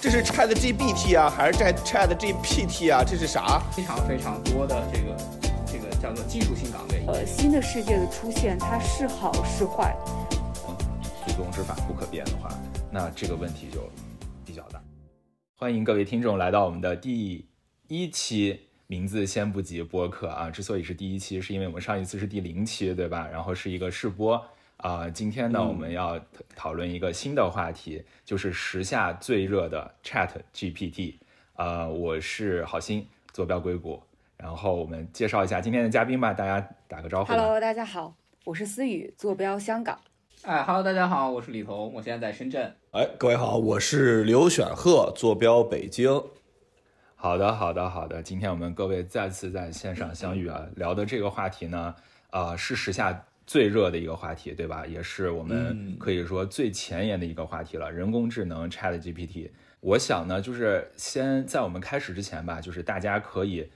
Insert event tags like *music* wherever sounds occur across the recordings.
这是 Chat GPT 啊，还是 Chat Chat GPT 啊？这是啥？非常非常多的这个这个叫做技术性岗位。呃，新的世界的出现，它是好是坏？祖宗之法不可变的话，那这个问题就比较大。欢迎各位听众来到我们的第一期名字先不急播客啊。之所以是第一期，是因为我们上一次是第零期，对吧？然后是一个试播。啊，今天呢，我们要讨论一个新的话题，就是时下最热的 Chat GPT。呃，我是好心，坐标硅谷。然后我们介绍一下今天的嘉宾吧，大家打个招呼。Hello，大家好，我是思雨，坐标香港。哎，Hello，大家好，我是李彤，我现在在深圳。哎，各位好，我是刘选鹤，坐标北京。好的，好的，好的。今天我们各位再次在线上相遇啊，聊的这个话题呢，啊，是时下。最热的一个话题，对吧？也是我们可以说最前沿的一个话题了。人工智能 Chat GPT，我想呢，就是先在我们开始之前吧，就是大家可以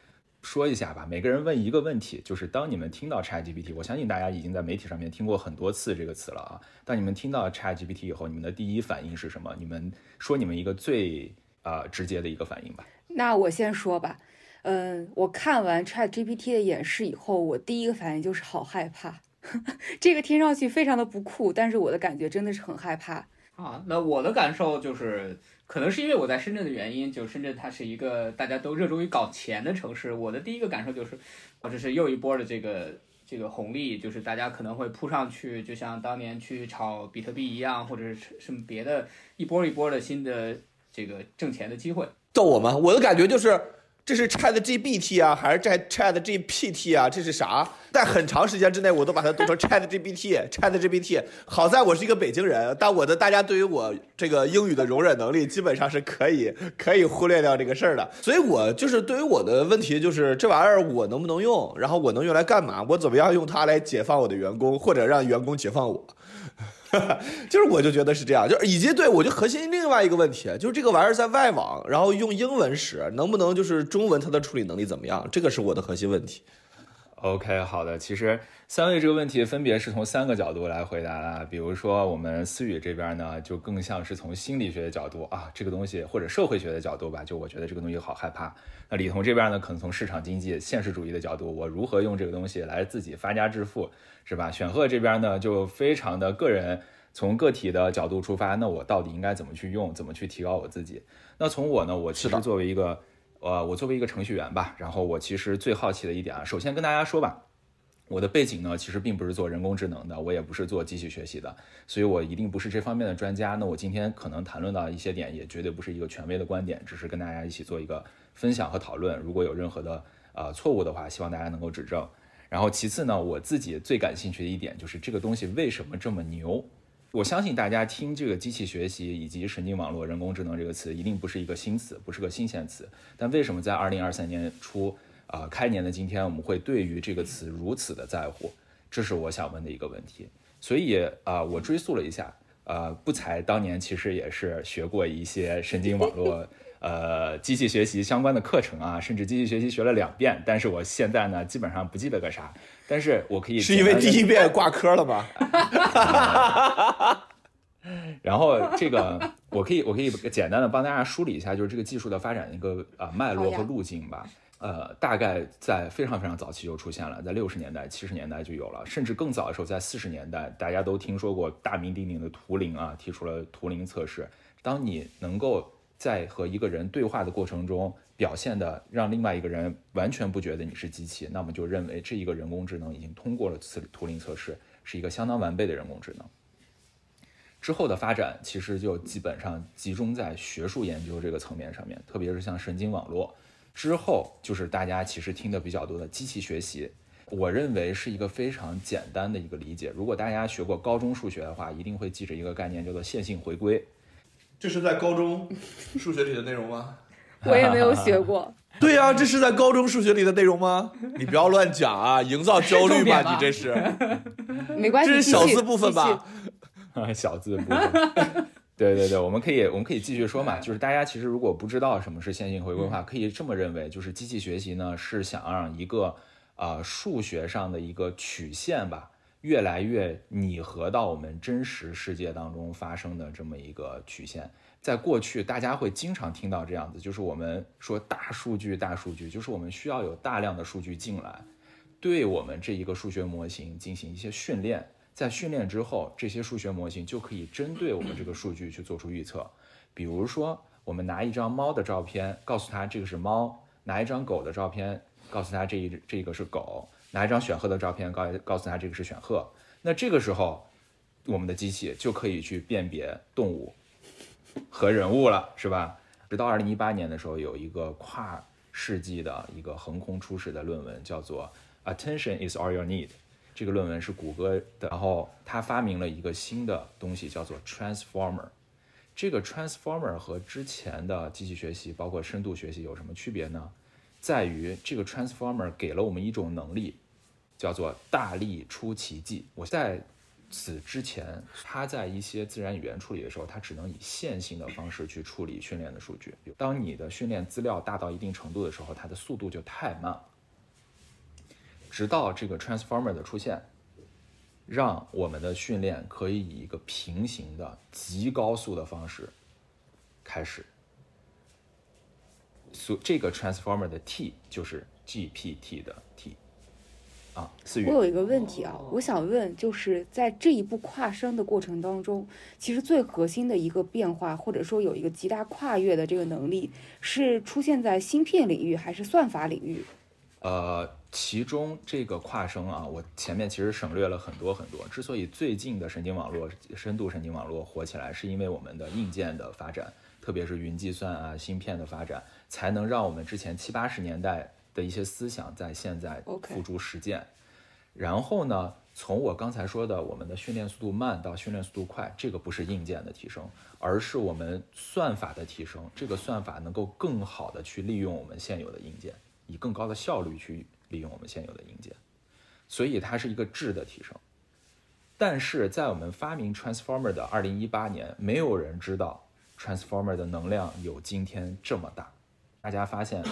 说一下吧。每个人问一个问题，就是当你们听到 Chat GPT，我相信大家已经在媒体上面听过很多次这个词了啊。当你们听到 Chat GPT 以后，你们的第一反应是什么？你们说你们一个最啊直接的一个反应吧。那我先说吧。嗯，我看完 Chat GPT 的演示以后，我第一个反应就是好害怕。*laughs* 这个听上去非常的不酷，但是我的感觉真的是很害怕啊。那我的感受就是，可能是因为我在深圳的原因，就深圳它是一个大家都热衷于搞钱的城市。我的第一个感受就是，啊，这是又一波的这个这个红利，就是大家可能会扑上去，就像当年去炒比特币一样，或者是什么别的一波一波的新的这个挣钱的机会。逗我吗？我的感觉就是。这是 Chat GPT 啊，还是在 Chat GPT 啊？这是啥？在很长时间之内，我都把它读成 Chat GPT。*laughs* Chat GPT。好在我是一个北京人，但我的大家对于我这个英语的容忍能力，基本上是可以可以忽略掉这个事儿的。所以，我就是对于我的问题，就是这玩意儿我能不能用？然后我能用来干嘛？我怎么样用它来解放我的员工，或者让员工解放我？*laughs* 就是我就觉得是这样，就是以及对我就核心另外一个问题，就是这个玩意儿在外网，然后用英文使，能不能就是中文它的处理能力怎么样？这个是我的核心问题。OK，好的，其实三位这个问题分别是从三个角度来回答的，比如说我们思雨这边呢，就更像是从心理学的角度啊，这个东西或者社会学的角度吧，就我觉得这个东西好害怕。那李彤这边呢，可能从市场经济现实主义的角度，我如何用这个东西来自己发家致富，是吧？选赫这边呢，就非常的个人，从个体的角度出发，那我到底应该怎么去用，怎么去提高我自己？那从我呢，我其实作为一个。呃，我作为一个程序员吧，然后我其实最好奇的一点啊，首先跟大家说吧，我的背景呢，其实并不是做人工智能的，我也不是做机器学习的，所以我一定不是这方面的专家。那我今天可能谈论到一些点，也绝对不是一个权威的观点，只是跟大家一起做一个分享和讨论。如果有任何的呃错误的话，希望大家能够指正。然后其次呢，我自己最感兴趣的一点就是这个东西为什么这么牛。我相信大家听这个机器学习以及神经网络、人工智能这个词，一定不是一个新词，不是个新鲜词。但为什么在二零二三年初，啊开年的今天，我们会对于这个词如此的在乎？这是我想问的一个问题。所以啊，我追溯了一下，呃，不才当年其实也是学过一些神经网络。呃，机器学习相关的课程啊，甚至机器学习学了两遍，但是我现在呢，基本上不记得个啥。但是我可以是因为第一遍挂科了吗？*laughs* 然后这个我可以我可以简单的帮大家梳理一下，就是这个技术的发展的一个啊脉络和路径吧。呃，大概在非常非常早期就出现了，在六十年代、七十年代就有了，甚至更早的时候，在四十年代，大家都听说过大名鼎鼎的图灵啊，提出了图灵测试。当你能够在和一个人对话的过程中，表现的让另外一个人完全不觉得你是机器，那么就认为这一个人工智能已经通过了此图灵测试，是一个相当完备的人工智能。之后的发展其实就基本上集中在学术研究这个层面上面，特别是像神经网络。之后就是大家其实听的比较多的机器学习，我认为是一个非常简单的一个理解。如果大家学过高中数学的话，一定会记着一个概念，叫做线性回归。这是在高中数学里的内容吗？*laughs* 我也没有学过。*laughs* 对呀，这是在高中数学里的内容吗？你不要乱讲啊，营造焦虑吧，*laughs* 你这是。没关系，这是小字部分吧？小字部分。对对对，我们可以我们可以继续说嘛。就是大家其实如果不知道什么是线性回归的话，可以这么认为，就是机器学习呢是想让一个啊数学上的一个曲线吧。越来越拟合到我们真实世界当中发生的这么一个曲线，在过去，大家会经常听到这样子，就是我们说大数据，大数据，就是我们需要有大量的数据进来，对我们这一个数学模型进行一些训练，在训练之后，这些数学模型就可以针对我们这个数据去做出预测。比如说，我们拿一张猫的照片，告诉它这个是猫；拿一张狗的照片，告诉它这一这个是狗；拿一张选鹤的照片，告告诉他这个是选鹤。那这个时候，我们的机器就可以去辨别动物。和人物了，是吧？直到二零一八年的时候，有一个跨世纪的一个横空出世的论文，叫做《Attention is all you need》。这个论文是谷歌的，然后他发明了一个新的东西，叫做 Transformer。这个 Transformer 和之前的机器学习，包括深度学习有什么区别呢？在于这个 Transformer 给了我们一种能力，叫做大力出奇迹。我在。此之前，它在一些自然语言处理的时候，它只能以线性的方式去处理训练的数据。当你的训练资料大到一定程度的时候，它的速度就太慢。直到这个 transformer 的出现，让我们的训练可以以一个平行的极高速的方式开始。所这个 transformer 的 T 就是 GPT 的 T。啊，我有一个问题啊，我想问，就是在这一步跨生的过程当中，其实最核心的一个变化，或者说有一个极大跨越的这个能力，是出现在芯片领域还是算法领域？呃，其中这个跨生啊，我前面其实省略了很多很多。之所以最近的神经网络、深度神经网络火起来，是因为我们的硬件的发展，特别是云计算啊、芯片的发展，才能让我们之前七八十年代。的一些思想在现在付诸实践，然后呢，从我刚才说的我们的训练速度慢到训练速度快，这个不是硬件的提升，而是我们算法的提升。这个算法能够更好的去利用我们现有的硬件，以更高的效率去利用我们现有的硬件，所以它是一个质的提升。但是在我们发明 transformer 的二零一八年，没有人知道 transformer 的能量有今天这么大。大家发现，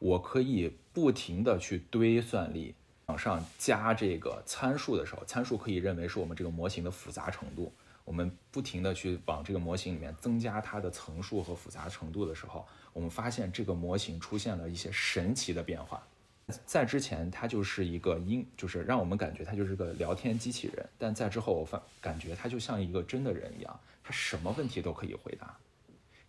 我可以不停的去堆算力，往上加这个参数的时候，参数可以认为是我们这个模型的复杂程度。我们不停的去往这个模型里面增加它的层数和复杂程度的时候，我们发现这个模型出现了一些神奇的变化。在之前，它就是一个音，就是让我们感觉它就是个聊天机器人。但在之后，我发感觉它就像一个真的人一样，它什么问题都可以回答，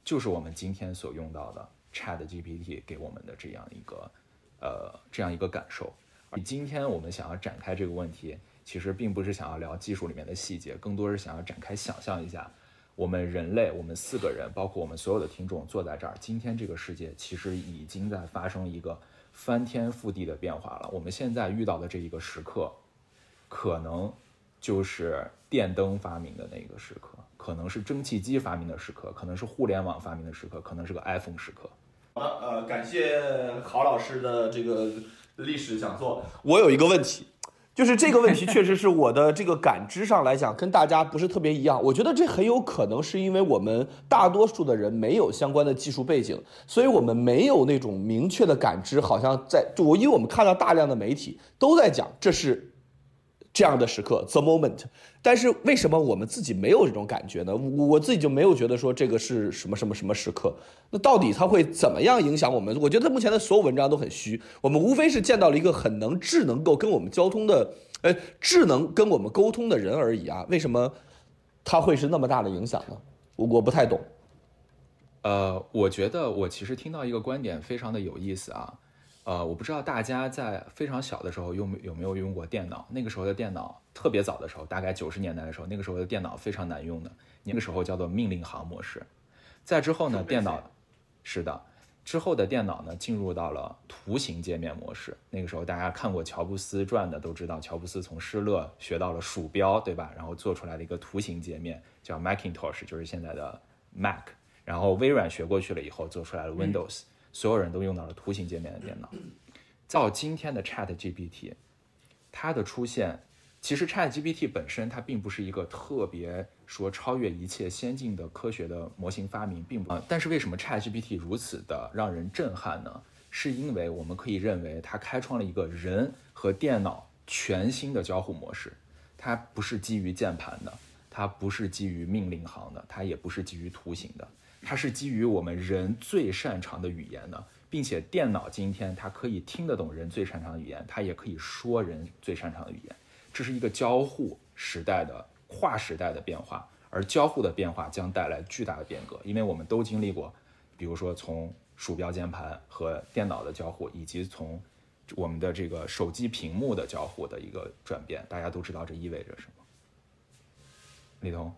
就是我们今天所用到的。Chat GPT 给我们的这样一个，呃，这样一个感受。而今天我们想要展开这个问题，其实并不是想要聊技术里面的细节，更多是想要展开想象一下，我们人类，我们四个人，包括我们所有的听众坐在这儿，今天这个世界其实已经在发生一个翻天覆地的变化了。我们现在遇到的这一个时刻，可能就是电灯发明的那个时刻，可能是蒸汽机发明的时刻，可能是互联网发明的时刻，可能是个 iPhone 时刻。好的，呃，感谢郝老师的这个历史讲座。我有一个问题，就是这个问题确实是我的这个感知上来讲跟大家不是特别一样。我觉得这很有可能是因为我们大多数的人没有相关的技术背景，所以我们没有那种明确的感知，好像在就我因为我们看到大量的媒体都在讲这是。这样的时刻，the moment，但是为什么我们自己没有这种感觉呢？我我自己就没有觉得说这个是什么什么什么时刻。那到底它会怎么样影响我们？我觉得目前的所有文章都很虚。我们无非是见到了一个很能智能够跟我们交通的，呃，智能跟我们沟通的人而已啊。为什么它会是那么大的影响呢？我我不太懂。呃，我觉得我其实听到一个观点非常的有意思啊。呃，我不知道大家在非常小的时候用有没有用过电脑。那个时候的电脑特别早的时候，大概九十年代的时候，那个时候的电脑非常难用的。那个时候叫做命令行模式。再之后呢，电脑是的，之后的电脑呢进入到了图形界面模式。那个时候大家看过乔布斯传的都知道，乔布斯从施乐学到了鼠标，对吧？然后做出来的一个图形界面，叫 Macintosh，就是现在的 Mac。然后微软学过去了以后，做出来了 Windows。所有人都用到了图形界面的电脑。到今天的 Chat GPT，它的出现，其实 Chat GPT 本身它并不是一个特别说超越一切先进的科学的模型发明，并不啊。但是为什么 Chat GPT 如此的让人震撼呢？是因为我们可以认为它开创了一个人和电脑全新的交互模式。它不是基于键盘的，它不是基于命令行的，它也不是基于图形的。它是基于我们人最擅长的语言的，并且电脑今天它可以听得懂人最擅长的语言，它也可以说人最擅长的语言。这是一个交互时代的跨时代的变化，而交互的变化将带来巨大的变革，因为我们都经历过，比如说从鼠标键盘和电脑的交互，以及从我们的这个手机屏幕的交互的一个转变，大家都知道这意味着什么。李彤，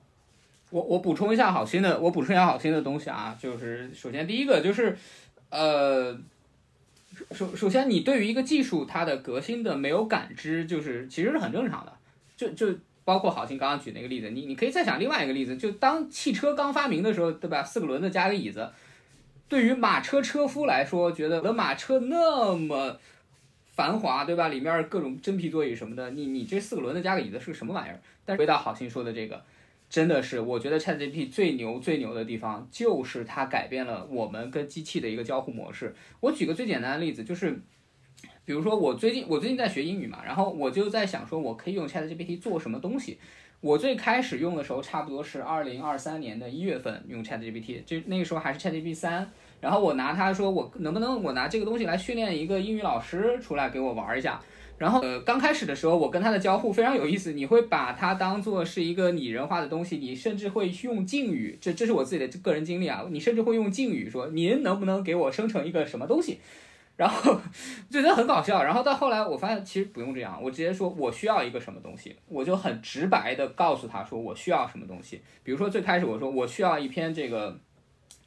我我补充一下好心的，我补充一下好心的东西啊，就是首先第一个就是，呃，首首先你对于一个技术它的革新的没有感知，就是其实是很正常的，就就包括好心刚刚举那个例子，你你可以再想另外一个例子，就当汽车刚发明的时候，对吧？四个轮子加个椅子，对于马车车夫来说，觉得我的马车那么繁华，对吧？里面各种真皮座椅什么的，你你这四个轮子加个椅子是个什么玩意儿？但回到好心说的这个。真的是，我觉得 ChatGPT 最牛最牛的地方就是它改变了我们跟机器的一个交互模式。我举个最简单的例子，就是比如说我最近我最近在学英语嘛，然后我就在想说，我可以用 ChatGPT 做什么东西。我最开始用的时候，差不多是二零二三年的一月份用 ChatGPT，就那个时候还是 ChatGPT 三。然后我拿它说，我能不能我拿这个东西来训练一个英语老师出来给我玩一下。然后，呃，刚开始的时候，我跟它的交互非常有意思。你会把它当做是一个拟人化的东西，你甚至会用敬语，这这是我自己的个人经历啊。你甚至会用敬语说：“您能不能给我生成一个什么东西？” *laughs* 然后 *laughs* 觉得很搞笑。然后到后来，我发现其实不用这样，我直接说我需要一个什么东西，我就很直白的告诉他说我需要什么东西。比如说最开始我说我需要一篇这个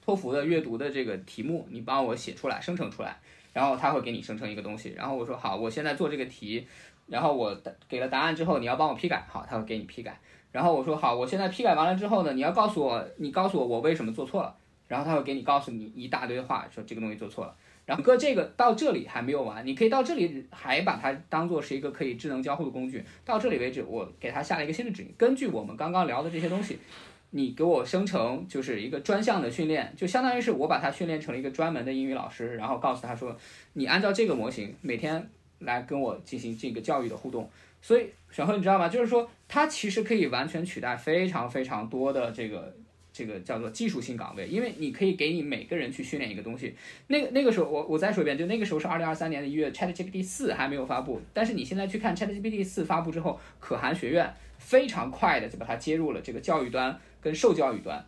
托福的阅读的这个题目，你帮我写出来，生成出来。然后他会给你生成一个东西，然后我说好，我现在做这个题，然后我给了答案之后，你要帮我批改，好，他会给你批改。然后我说好，我现在批改完了之后呢，你要告诉我，你告诉我我为什么做错了，然后他会给你告诉你一大堆话，说这个东西做错了。然后哥这个到这里还没有完，你可以到这里还把它当做是一个可以智能交互的工具。到这里为止，我给他下了一个新的指令，根据我们刚刚聊的这些东西。你给我生成就是一个专项的训练，就相当于是我把它训练成了一个专门的英语老师，然后告诉他说，你按照这个模型每天来跟我进行这个教育的互动。所以选赫你知道吗？就是说它其实可以完全取代非常非常多的这个这个叫做技术性岗位，因为你可以给你每个人去训练一个东西。那个那个时候我我再说一遍，就那个时候是二零二三年的一月，ChatGPT 四还没有发布，但是你现在去看 ChatGPT 四发布之后，可汗学院非常快的就把它接入了这个教育端。跟受教育端，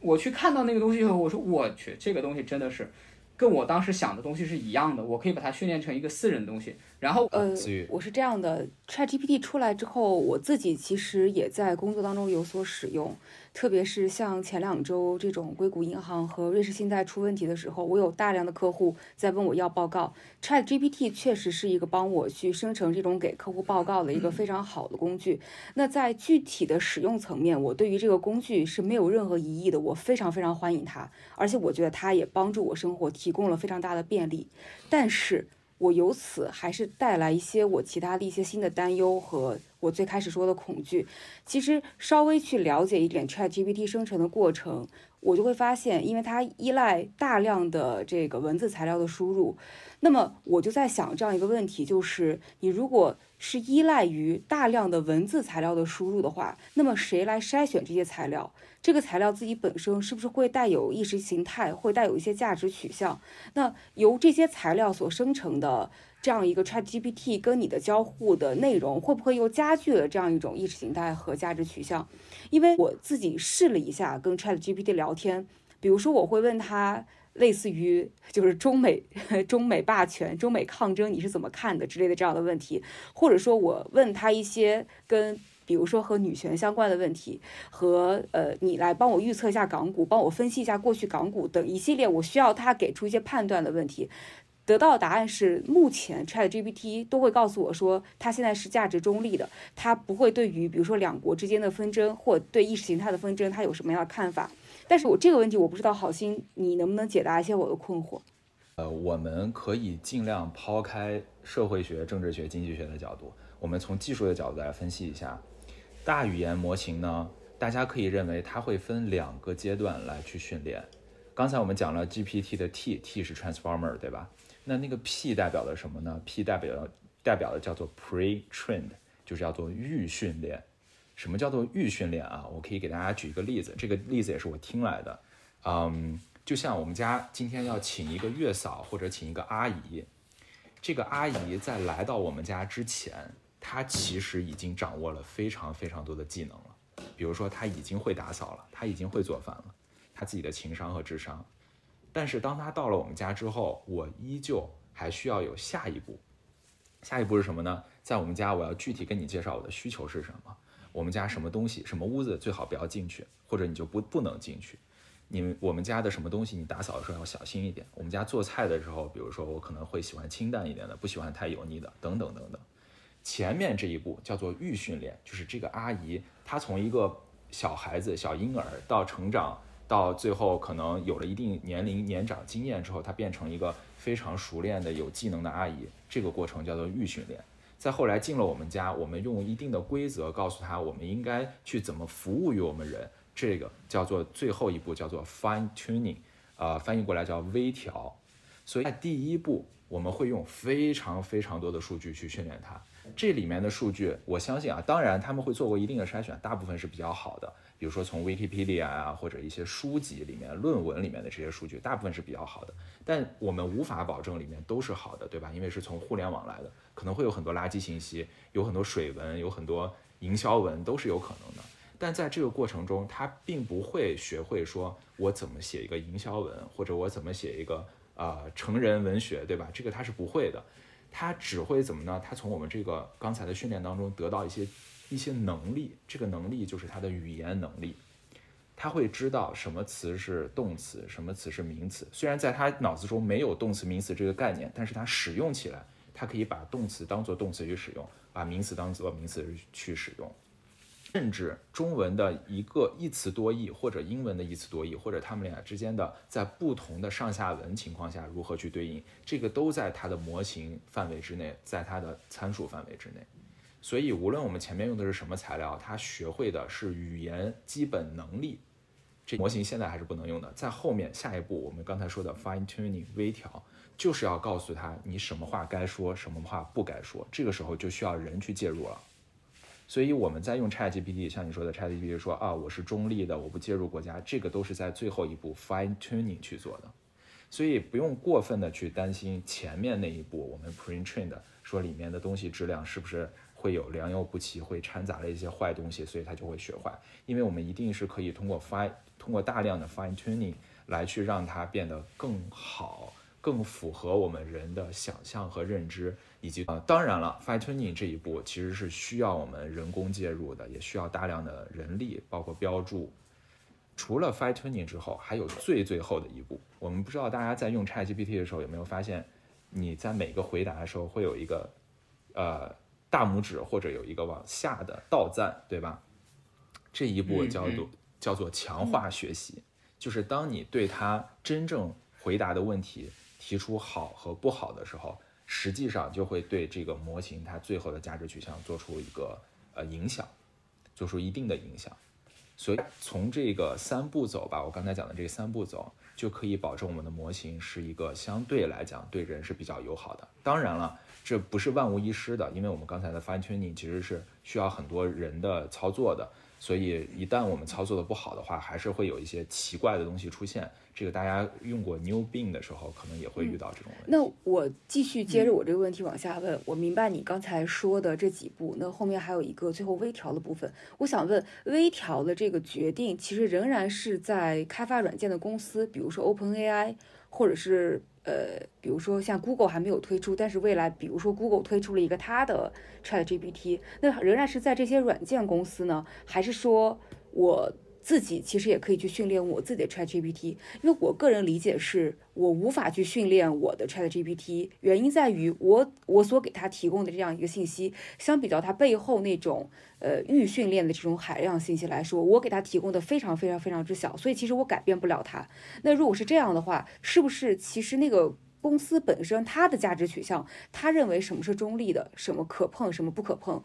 我去看到那个东西以后，我说我去，这个东西真的是跟我当时想的东西是一样的，我可以把它训练成一个私人的东西。然后呃，我是这样的，ChatGPT 出来之后，我自己其实也在工作当中有所使用。特别是像前两周这种硅谷银行和瑞士信贷出问题的时候，我有大量的客户在问我要报告。ChatGPT 确实是一个帮我去生成这种给客户报告的一个非常好的工具。那在具体的使用层面，我对于这个工具是没有任何疑义的，我非常非常欢迎它，而且我觉得它也帮助我生活提供了非常大的便利。但是，我由此还是带来一些我其他的一些新的担忧和我最开始说的恐惧。其实稍微去了解一点 ChatGPT 生成的过程，我就会发现，因为它依赖大量的这个文字材料的输入，那么我就在想这样一个问题，就是你如果是依赖于大量的文字材料的输入的话，那么谁来筛选这些材料？这个材料自己本身是不是会带有意识形态，会带有一些价值取向？那由这些材料所生成的这样一个 ChatGPT 跟你的交互的内容，会不会又加剧了这样一种意识形态和价值取向？因为我自己试了一下跟 ChatGPT 聊天，比如说我会问他类似于就是中美 *laughs* 中美霸权、中美抗争你是怎么看的之类的这样的问题，或者说我问他一些跟。比如说和女权相关的问题，和呃，你来帮我预测一下港股，帮我分析一下过去港股等一系列我需要他给出一些判断的问题，得到的答案是，目前 ChatGPT 都会告诉我说，它现在是价值中立的，它不会对于比如说两国之间的纷争或对意识形态的纷争，它有什么样的看法。但是我这个问题我不知道，好心你能不能解答一些我的困惑？呃，我们可以尽量抛开社会学、政治学、经济学的角度，我们从技术的角度来分析一下。大语言模型呢，大家可以认为它会分两个阶段来去训练。刚才我们讲了 GPT 的 T，T 是 Transformer，对吧？那那个 P 代表的什么呢？P 代表代表的叫做 Pre-trained，就是叫做预训练。什么叫做预训练啊？我可以给大家举一个例子，这个例子也是我听来的。嗯，就像我们家今天要请一个月嫂或者请一个阿姨，这个阿姨在来到我们家之前，她其实已经掌握了非常非常多的技能了。比如说，她已经会打扫了，她已经会做饭了，她自己的情商和智商。但是当她到了我们家之后，我依旧还需要有下一步。下一步是什么呢？在我们家，我要具体跟你介绍我的需求是什么。我们家什么东西、什么屋子最好不要进去，或者你就不不能进去。你们我们家的什么东西，你打扫的时候要小心一点。我们家做菜的时候，比如说我可能会喜欢清淡一点的，不喜欢太油腻的，等等等等。前面这一步叫做预训练，就是这个阿姨她从一个小孩子、小婴儿到成长，到最后可能有了一定年龄、年长经验之后，她变成一个非常熟练的、有技能的阿姨。这个过程叫做预训练。再后来进了我们家，我们用一定的规则告诉他，我们应该去怎么服务于我们人。这个叫做最后一步，叫做 fine tuning，啊，翻译过来叫微调。所以在第一步，我们会用非常非常多的数据去训练它。这里面的数据，我相信啊，当然他们会做过一定的筛选，大部分是比较好的。比如说从 Wikipedia 啊，或者一些书籍里面、论文里面的这些数据，大部分是比较好的。但我们无法保证里面都是好的，对吧？因为是从互联网来的，可能会有很多垃圾信息，有很多水文，有很多营销文，都是有可能的。但在这个过程中，他并不会学会说我怎么写一个营销文，或者我怎么写一个呃成人文学，对吧？这个他是不会的，他只会怎么呢？他从我们这个刚才的训练当中得到一些一些能力，这个能力就是他的语言能力，他会知道什么词是动词，什么词是名词。虽然在他脑子中没有动词名词这个概念，但是他使用起来，他可以把动词当做动词去使用，把名词当做名词去使用。甚至中文的一个一词多义，或者英文的一词多义，或者他们俩之间的在不同的上下文情况下如何去对应，这个都在它的模型范围之内，在它的参数范围之内。所以，无论我们前面用的是什么材料，它学会的是语言基本能力，这模型现在还是不能用的。在后面下一步，我们刚才说的 fine tuning 微调，就是要告诉他你什么话该说，什么话不该说。这个时候就需要人去介入了。所以我们在用 ChatGPT，像你说的 ChatGPT 说啊，我是中立的，我不介入国家，这个都是在最后一步 fine tuning 去做的。所以不用过分的去担心前面那一步，我们 pre trained 说里面的东西质量是不是会有良莠不齐，会掺杂了一些坏东西，所以它就会学坏。因为我们一定是可以通过 fine 通过大量的 fine tuning 来去让它变得更好，更符合我们人的想象和认知。以及呃，当然了，fine tuning 这一步其实是需要我们人工介入的，也需要大量的人力，包括标注。除了 fine tuning 之后，还有最最后的一步。我们不知道大家在用 ChatGPT 的时候有没有发现，你在每个回答的时候会有一个呃大拇指或者有一个往下的倒赞，对吧？这一步叫做叫做强化学习，就是当你对它真正回答的问题提出好和不好的时候。实际上就会对这个模型它最后的价值取向做出一个呃影响，做出一定的影响。所以从这个三步走吧，我刚才讲的这三步走，就可以保证我们的模型是一个相对来讲对人是比较友好的。当然了，这不是万无一失的，因为我们刚才的 fine tuning 其实是需要很多人的操作的。所以一旦我们操作的不好的话，还是会有一些奇怪的东西出现。这个大家用过 New Bing 的时候，可能也会遇到这种问题。那我继续接着我这个问题往下问。我明白你刚才说的这几步，那后面还有一个最后微调的部分。我想问，微调的这个决定，其实仍然是在开发软件的公司，比如说 OpenAI，或者是呃，比如说像 Google 还没有推出，但是未来，比如说 Google 推出了一个它的 ChatGPT，那仍然是在这些软件公司呢，还是说我？自己其实也可以去训练我自己的 ChatGPT，因为我个人理解是我无法去训练我的 ChatGPT，原因在于我我所给他提供的这样一个信息，相比较他背后那种呃预训练的这种海量信息来说，我给他提供的非常非常非常之小，所以其实我改变不了他。那如果是这样的话，是不是其实那个公司本身它的价值取向，他认为什么是中立的，什么可碰，什么不可碰，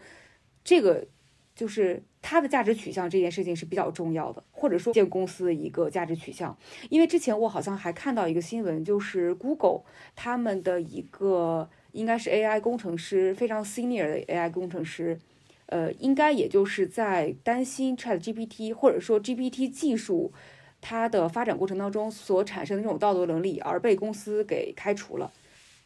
这个？就是它的价值取向这件事情是比较重要的，或者说建公司的一个价值取向。因为之前我好像还看到一个新闻，就是 Google 他们的一个应该是 AI 工程师，非常 senior 的 AI 工程师，呃，应该也就是在担心 ChatGPT 或者说 GPT 技术，它的发展过程当中所产生的这种道德能力而被公司给开除了。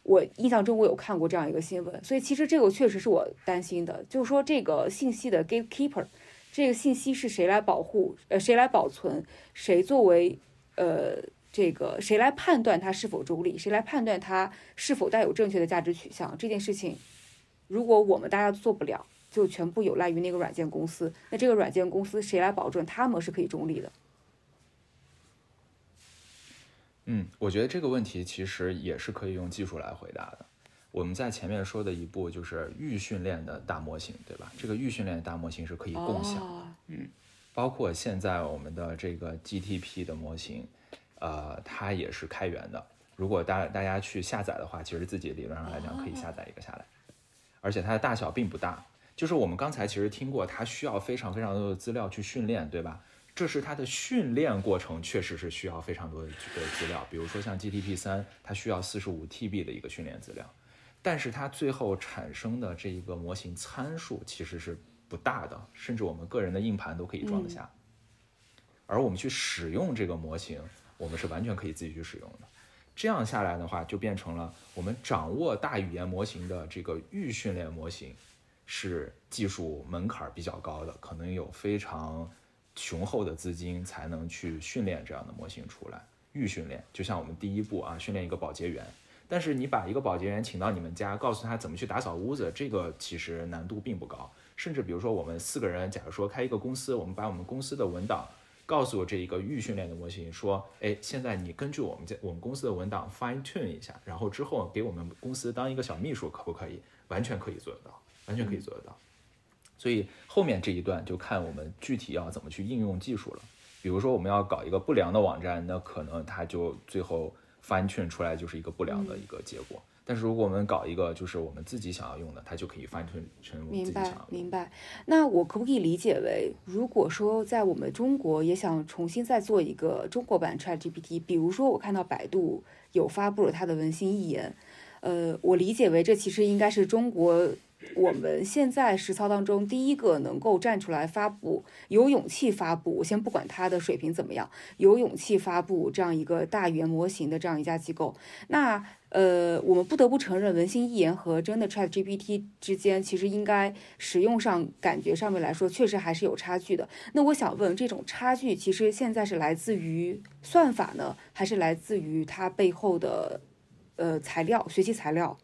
我印象中我有看过这样一个新闻，所以其实这个确实是我担心的，就是说这个信息的 gatekeeper，这个信息是谁来保护，呃，谁来保存，谁作为，呃，这个谁来判断它是否中立，谁来判断它是否带有正确的价值取向，这件事情，如果我们大家做不了，就全部有赖于那个软件公司，那这个软件公司谁来保证他们是可以中立的？嗯，我觉得这个问题其实也是可以用技术来回答的。我们在前面说的一步就是预训练的大模型，对吧？这个预训练的大模型是可以共享，哦嗯，包括现在我们的这个 GTP 的模型，呃，它也是开源的。如果大大家去下载的话，其实自己理论上来讲可以下载一个下来，而且它的大小并不大。就是我们刚才其实听过，它需要非常非常多的资料去训练，对吧？这是它的训练过程，确实是需要非常多的的资料。比如说像 GTP 三，它需要四十五 TB 的一个训练资料，但是它最后产生的这一个模型参数其实是不大的，甚至我们个人的硬盘都可以装得下。而我们去使用这个模型，我们是完全可以自己去使用的。这样下来的话，就变成了我们掌握大语言模型的这个预训练模型，是技术门槛比较高的，可能有非常雄厚的资金才能去训练这样的模型出来。预训练就像我们第一步啊，训练一个保洁员。但是你把一个保洁员请到你们家，告诉他怎么去打扫屋子，这个其实难度并不高。甚至比如说我们四个人，假如说开一个公司，我们把我们公司的文档告诉这一个预训练的模型，说，哎，现在你根据我们这我们公司的文档 fine tune 一下，然后之后给我们公司当一个小秘书，可不可以？完全可以做得到，完全可以做得到。所以后面这一段就看我们具体要怎么去应用技术了。比如说我们要搞一个不良的网站，那可能它就最后 fine tune 出来就是一个不良的一个结果。但是如果我们搞一个就是我们自己想要用的，它就可以翻圈成我们自明白。明白。那我可不可以理解为，如果说在我们中国也想重新再做一个中国版 ChatGPT，比如说我看到百度有发布了它的文心一言，呃，我理解为这其实应该是中国我们现在实操当中第一个能够站出来发布、有勇气发布，我先不管它的水平怎么样，有勇气发布这样一个大语言模型的这样一家机构。那呃，我们不得不承认，文心一言和真的 Chat GPT 之间，其实应该使用上、感觉上面来说，确实还是有差距的。那我想问，这种差距其实现在是来自于算法呢，还是来自于它背后的呃材料、学习材料？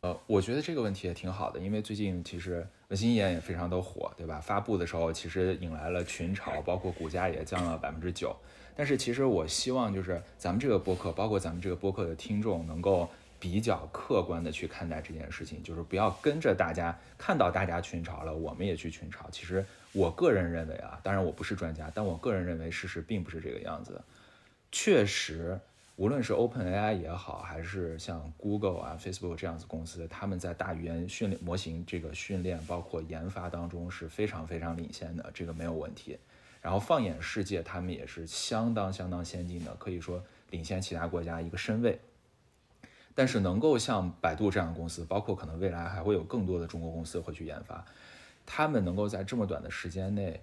呃，我觉得这个问题也挺好的，因为最近其实文心一言也非常的火，对吧？发布的时候其实引来了群嘲，包括股价也降了百分之九。但是其实我希望就是咱们这个播客，包括咱们这个播客的听众，能够比较客观的去看待这件事情，就是不要跟着大家看到大家群嘲了，我们也去群嘲。其实我个人认为啊，当然我不是专家，但我个人认为事实并不是这个样子。确实，无论是 OpenAI 也好，还是像 Google 啊、Facebook 这样子公司，他们在大语言训练模型这个训练包括研发当中是非常非常领先的，这个没有问题。然后放眼世界，他们也是相当相当先进的，可以说领先其他国家一个身位。但是能够像百度这样的公司，包括可能未来还会有更多的中国公司会去研发，他们能够在这么短的时间内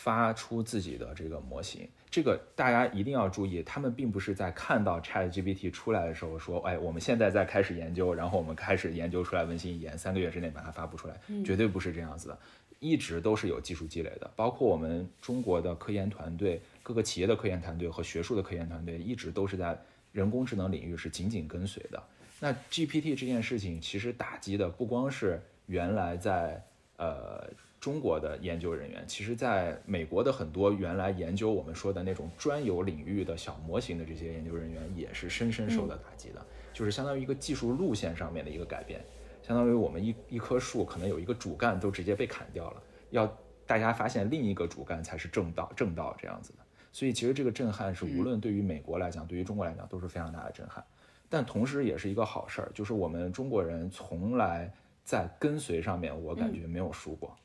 发出自己的这个模型，这个大家一定要注意，他们并不是在看到 ChatGPT 出来的时候说，哎，我们现在在开始研究，然后我们开始研究出来文心一言，三个月之内把它发布出来，绝对不是这样子的。一直都是有技术积累的，包括我们中国的科研团队、各个企业的科研团队和学术的科研团队，一直都是在人工智能领域是紧紧跟随的。那 GPT 这件事情，其实打击的不光是原来在呃中国的研究人员，其实在美国的很多原来研究我们说的那种专有领域的小模型的这些研究人员，也是深深受到打击的，就是相当于一个技术路线上面的一个改变。相当于我们一一棵树可能有一个主干都直接被砍掉了，要大家发现另一个主干才是正道正道这样子的。所以其实这个震撼是无论对于美国来讲，对于中国来讲都是非常大的震撼。但同时也是一个好事儿，就是我们中国人从来在跟随上面，我感觉没有输过。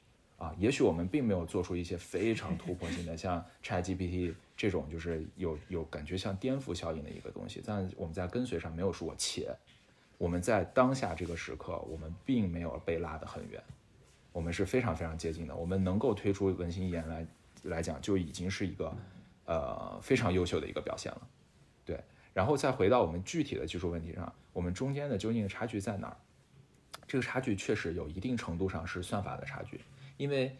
啊，也许我们并没有做出一些非常突破性的，像 ChatGPT *laughs* 这种就是有有感觉像颠覆效应的一个东西，但我们在跟随上没有说过，且。我们在当下这个时刻，我们并没有被拉得很远，我们是非常非常接近的。我们能够推出文心一言来来讲，就已经是一个呃非常优秀的一个表现了。对，然后再回到我们具体的技术问题上，我们中间的究竟差距在哪儿？这个差距确实有一定程度上是算法的差距，因为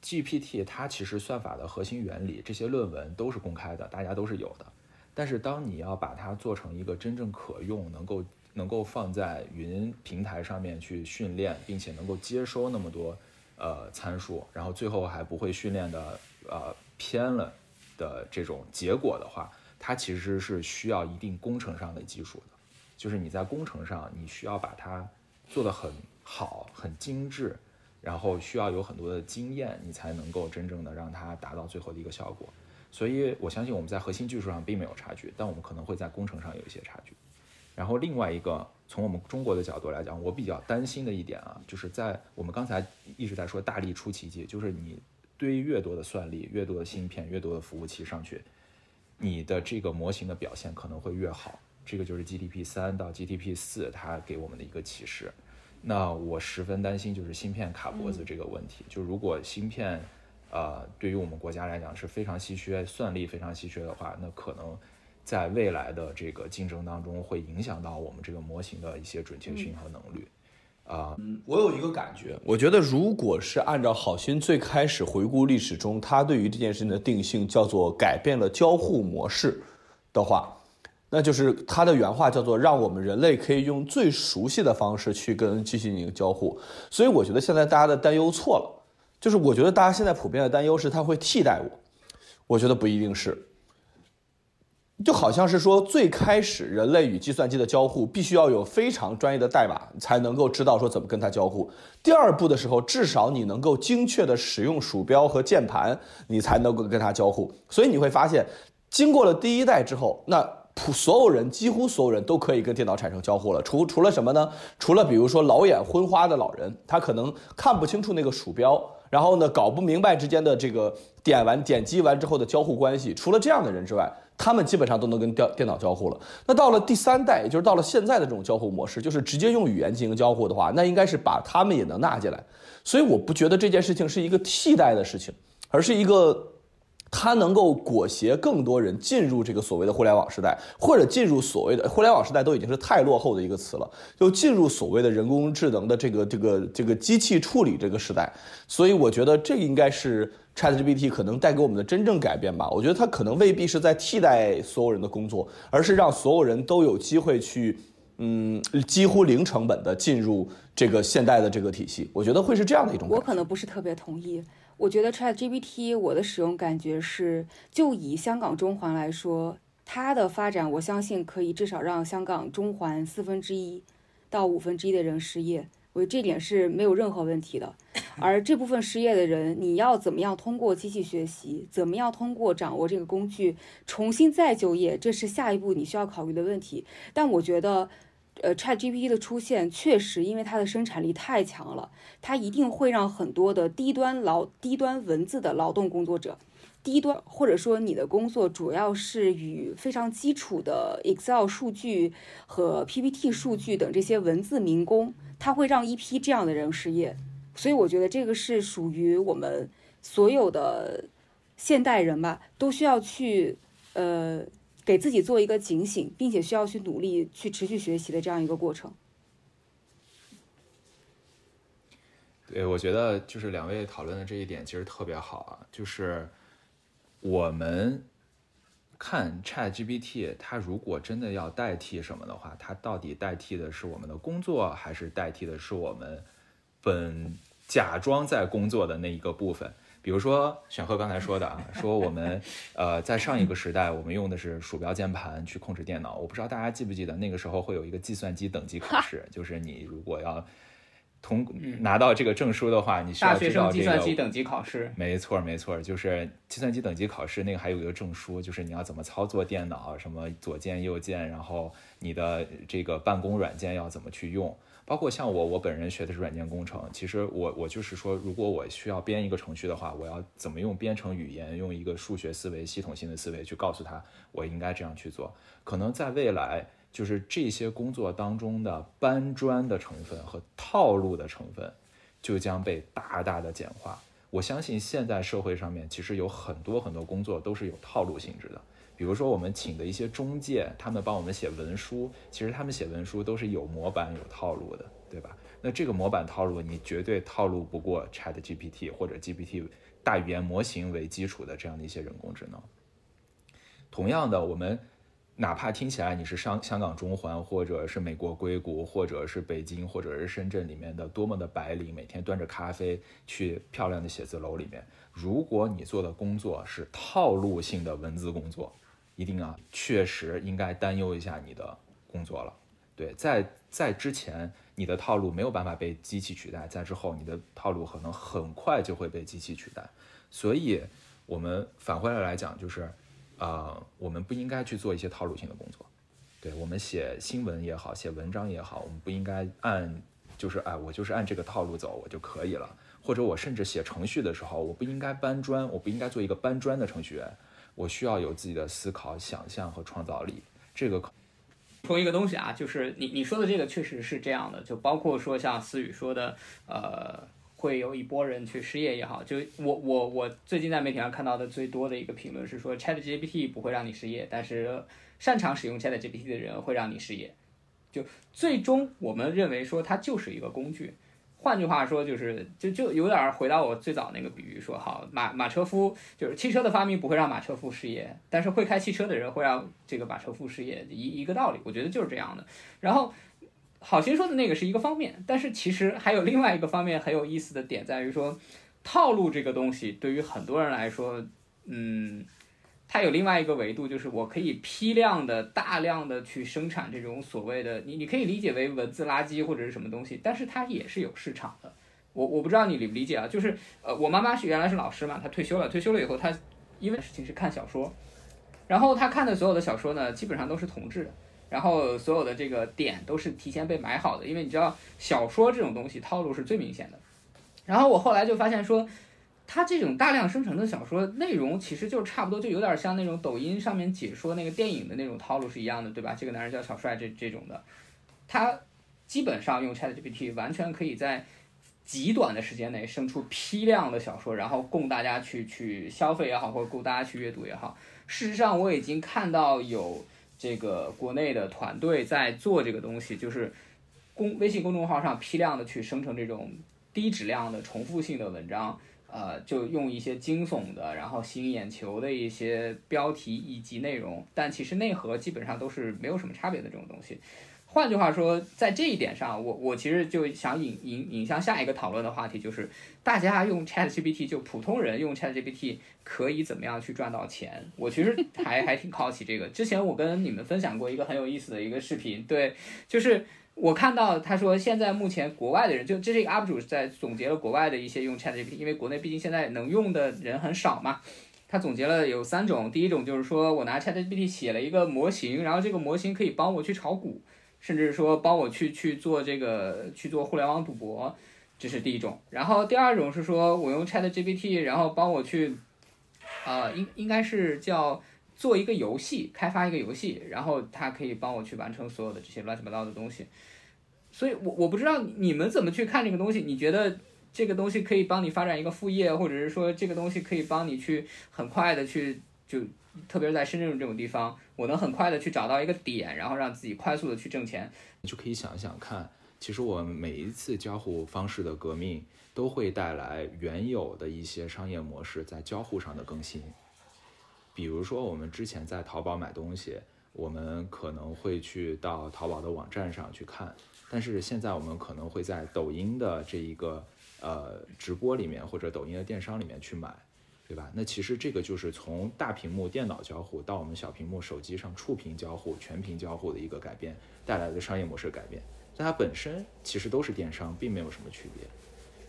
GPT 它其实算法的核心原理，这些论文都是公开的，大家都是有的。但是当你要把它做成一个真正可用、能够能够放在云平台上面去训练，并且能够接收那么多呃参数，然后最后还不会训练的呃偏了的这种结果的话，它其实是需要一定工程上的技术的，就是你在工程上你需要把它做得很好、很精致，然后需要有很多的经验，你才能够真正的让它达到最后的一个效果。所以我相信我们在核心技术上并没有差距，但我们可能会在工程上有一些差距。然后另外一个，从我们中国的角度来讲，我比较担心的一点啊，就是在我们刚才一直在说大力出奇迹，就是你堆越多的算力、越多的芯片、越多的服务器上去，你的这个模型的表现可能会越好。这个就是 GDP 三到 GDP 四它给我们的一个启示。那我十分担心就是芯片卡脖子这个问题，就如果芯片。呃，对于我们国家来讲是非常稀缺，算力非常稀缺的话，那可能在未来的这个竞争当中会影响到我们这个模型的一些准确性和能力。啊，嗯，我有一个感觉，我觉得如果是按照好心最开始回顾历史中，他对于这件事情的定性叫做改变了交互模式的话，那就是他的原话叫做让我们人类可以用最熟悉的方式去跟机器进行交互。所以我觉得现在大家的担忧错了。就是我觉得大家现在普遍的担忧是它会替代我，我觉得不一定是。就好像是说最开始人类与计算机的交互必须要有非常专业的代码才能够知道说怎么跟它交互。第二步的时候，至少你能够精确的使用鼠标和键盘，你才能够跟它交互。所以你会发现，经过了第一代之后，那普所有人几乎所有人都可以跟电脑产生交互了。除除了什么呢？除了比如说老眼昏花的老人，他可能看不清楚那个鼠标。然后呢，搞不明白之间的这个点完点击完之后的交互关系，除了这样的人之外，他们基本上都能跟电电脑交互了。那到了第三代，也就是到了现在的这种交互模式，就是直接用语言进行交互的话，那应该是把他们也能纳进来。所以我不觉得这件事情是一个替代的事情，而是一个。它能够裹挟更多人进入这个所谓的互联网时代，或者进入所谓的互联网时代都已经是太落后的一个词了，就进入所谓的人工智能的这个这个这个机器处理这个时代。所以我觉得这应该是 ChatGPT 可能带给我们的真正改变吧。我觉得它可能未必是在替代所有人的工作，而是让所有人都有机会去，嗯，几乎零成本的进入这个现代的这个体系。我觉得会是这样的一种。我可能不是特别同意。我觉得 ChatGPT 我的使用感觉是，就以香港中环来说，它的发展，我相信可以至少让香港中环四分之一到五分之一的人失业，我觉得这点是没有任何问题的。而这部分失业的人，你要怎么样通过机器学习，怎么样通过掌握这个工具重新再就业，这是下一步你需要考虑的问题。但我觉得。呃，ChatGPT 的出现确实，因为它的生产力太强了，它一定会让很多的低端劳、低端文字的劳动工作者，低端或者说你的工作主要是与非常基础的 Excel 数据和 PPT 数据等这些文字民工，它会让一批这样的人失业。所以我觉得这个是属于我们所有的现代人吧，都需要去呃。给自己做一个警醒，并且需要去努力去持续学习的这样一个过程。对，我觉得就是两位讨论的这一点其实特别好啊，就是我们看 Chat GPT，它如果真的要代替什么的话，它到底代替的是我们的工作，还是代替的是我们本假装在工作的那一个部分？比如说选赫刚才说的啊，*laughs* 说我们呃在上一个时代，我们用的是鼠标键盘去控制电脑。我不知道大家记不记得那个时候会有一个计算机等级考试，*laughs* 就是你如果要通拿到这个证书的话，你需要知道这个计算机等级考试。没错没错，就是计算机等级考试那个还有一个证书，就是你要怎么操作电脑，什么左键右键，然后你的这个办公软件要怎么去用。包括像我，我本人学的是软件工程。其实我我就是说，如果我需要编一个程序的话，我要怎么用编程语言，用一个数学思维、系统性的思维去告诉他，我应该这样去做。可能在未来，就是这些工作当中的搬砖的成分和套路的成分，就将被大大的简化。我相信现在社会上面其实有很多很多工作都是有套路性质的。比如说我们请的一些中介，他们帮我们写文书，其实他们写文书都是有模板、有套路的，对吧？那这个模板套路，你绝对套路不过 Chat GPT 或者 GPT 大语言模型为基础的这样的一些人工智能。同样的，我们哪怕听起来你是香香港中环，或者是美国硅谷，或者是北京，或者是深圳里面的多么的白领，每天端着咖啡去漂亮的写字楼里面，如果你做的工作是套路性的文字工作，一定啊，确实应该担忧一下你的工作了。对，在在之前，你的套路没有办法被机器取代，在之后，你的套路可能很快就会被机器取代。所以，我们返回来来讲，就是，呃，我们不应该去做一些套路性的工作。对我们写新闻也好，写文章也好，我们不应该按，就是哎，我就是按这个套路走，我就可以了。或者我甚至写程序的时候，我不应该搬砖，我不应该做一个搬砖的程序员。我需要有自己的思考、想象和创造力。这个说一个东西啊，就是你你说的这个确实是这样的，就包括说像思雨说的，呃，会有一波人去失业也好，就我我我最近在媒体上看到的最多的一个评论是说，ChatGPT 不会让你失业，但是擅长使用 ChatGPT 的人会让你失业。就最终我们认为说它就是一个工具。换句话说，就是就就有点回到我最早那个比喻，说好马马车夫就是汽车的发明不会让马车夫失业，但是会开汽车的人会让这个马车夫失业，一一个道理，我觉得就是这样的。然后好心说的那个是一个方面，但是其实还有另外一个方面很有意思的点在于说，套路这个东西对于很多人来说，嗯。它有另外一个维度，就是我可以批量的、大量的去生产这种所谓的你，你可以理解为文字垃圾或者是什么东西，但是它也是有市场的。我我不知道你理不理解啊？就是呃，我妈妈是原来是老师嘛，她退休了，退休了以后，她因为事情是看小说，然后她看的所有的小说呢，基本上都是同质的，然后所有的这个点都是提前被埋好的，因为你知道小说这种东西套路是最明显的。然后我后来就发现说。它这种大量生成的小说内容，其实就差不多，就有点像那种抖音上面解说那个电影的那种套路是一样的，对吧？这个男人叫小帅，这这种的，他基本上用 ChatGPT 完全可以在极短的时间内生出批量的小说，然后供大家去去消费也好，或者供大家去阅读也好。事实上，我已经看到有这个国内的团队在做这个东西，就是公微信公众号上批量的去生成这种低质量的重复性的文章。呃，就用一些惊悚的，然后吸引眼球的一些标题以及内容，但其实内核基本上都是没有什么差别的这种东西。换句话说，在这一点上，我我其实就想引引引向下一个讨论的话题，就是大家用 ChatGPT，就普通人用 ChatGPT 可以怎么样去赚到钱？我其实还还挺好奇这个。之前我跟你们分享过一个很有意思的一个视频，对，就是。我看到他说，现在目前国外的人，就这是一个 UP 主在总结了国外的一些用 ChatGPT，因为国内毕竟现在能用的人很少嘛。他总结了有三种，第一种就是说我拿 ChatGPT 写了一个模型，然后这个模型可以帮我去炒股，甚至说帮我去去做这个去做互联网赌博，这是第一种。然后第二种是说我用 ChatGPT，然后帮我去，呃，应应该是叫。做一个游戏，开发一个游戏，然后它可以帮我去完成所有的这些乱七八糟的东西。所以，我我不知道你们怎么去看这个东西。你觉得这个东西可以帮你发展一个副业，或者是说这个东西可以帮你去很快的去，就特别是在深圳这种地方，我能很快的去找到一个点，然后让自己快速的去挣钱。你就可以想想看，其实我每一次交互方式的革命，都会带来原有的一些商业模式在交互上的更新。比如说，我们之前在淘宝买东西，我们可能会去到淘宝的网站上去看，但是现在我们可能会在抖音的这一个呃直播里面或者抖音的电商里面去买，对吧？那其实这个就是从大屏幕电脑交互到我们小屏幕手机上触屏交互、全屏交互的一个改变带来的商业模式改变，但它本身其实都是电商，并没有什么区别，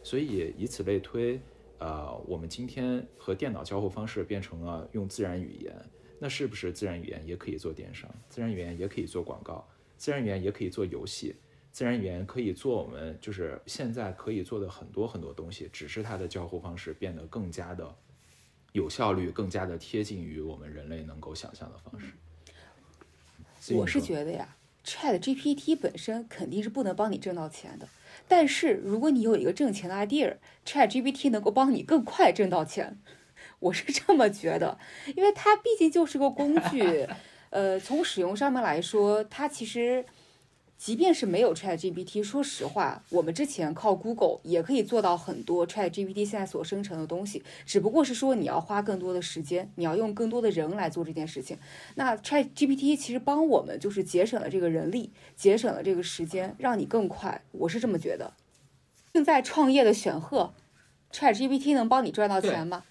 所以以此类推。呃，我们今天和电脑交互方式变成了用自然语言，那是不是自然语言也可以做电商？自然语言也可以做广告，自然语言也可以做游戏，自然语言可以做我们就是现在可以做的很多很多东西，只是它的交互方式变得更加的有效率，更加的贴近于我们人类能够想象的方式。我是觉得呀，Chat GPT 本身肯定是不能帮你挣到钱的，但是如果你有一个挣钱的 idea，Chat GPT 能够帮你更快挣到钱。我是这么觉得，因为它毕竟就是个工具，*laughs* 呃，从使用上面来说，它其实。即便是没有 Chat GPT，说实话，我们之前靠 Google 也可以做到很多 Chat GPT 现在所生成的东西，只不过是说你要花更多的时间，你要用更多的人来做这件事情。那 Chat GPT 其实帮我们就是节省了这个人力，节省了这个时间，让你更快。我是这么觉得。正在创业的选赫，Chat GPT 能帮你赚到钱吗？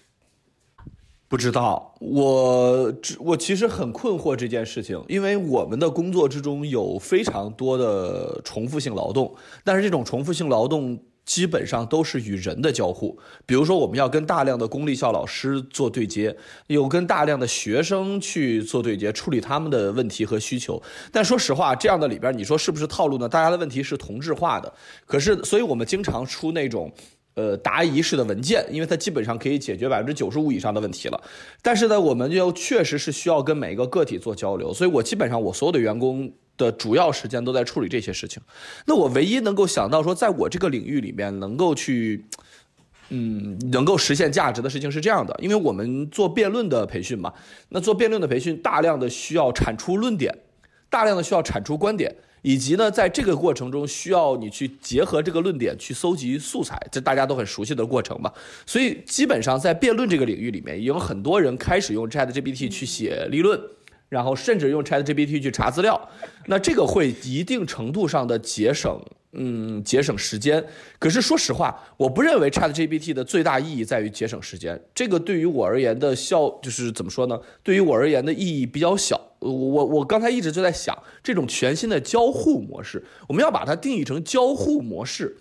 不知道，我我其实很困惑这件事情，因为我们的工作之中有非常多的重复性劳动，但是这种重复性劳动基本上都是与人的交互，比如说我们要跟大量的公立校老师做对接，有跟大量的学生去做对接，处理他们的问题和需求。但说实话，这样的里边你说是不是套路呢？大家的问题是同质化的，可是所以我们经常出那种。呃，答疑式的文件，因为它基本上可以解决百分之九十五以上的问题了。但是呢，我们又确实是需要跟每一个个体做交流，所以我基本上我所有的员工的主要时间都在处理这些事情。那我唯一能够想到说，在我这个领域里面能够去，嗯，能够实现价值的事情是这样的，因为我们做辩论的培训嘛，那做辩论的培训大量的需要产出论点，大量的需要产出观点。以及呢，在这个过程中，需要你去结合这个论点去搜集素材，这大家都很熟悉的过程吧。所以基本上在辩论这个领域里面，有很多人开始用 Chat GPT 去写立论，然后甚至用 Chat GPT 去查资料。那这个会一定程度上的节省。嗯，节省时间。可是说实话，我不认为 Chat GPT 的最大意义在于节省时间。这个对于我而言的效，就是怎么说呢？对于我而言的意义比较小。我我我刚才一直就在想，这种全新的交互模式，我们要把它定义成交互模式。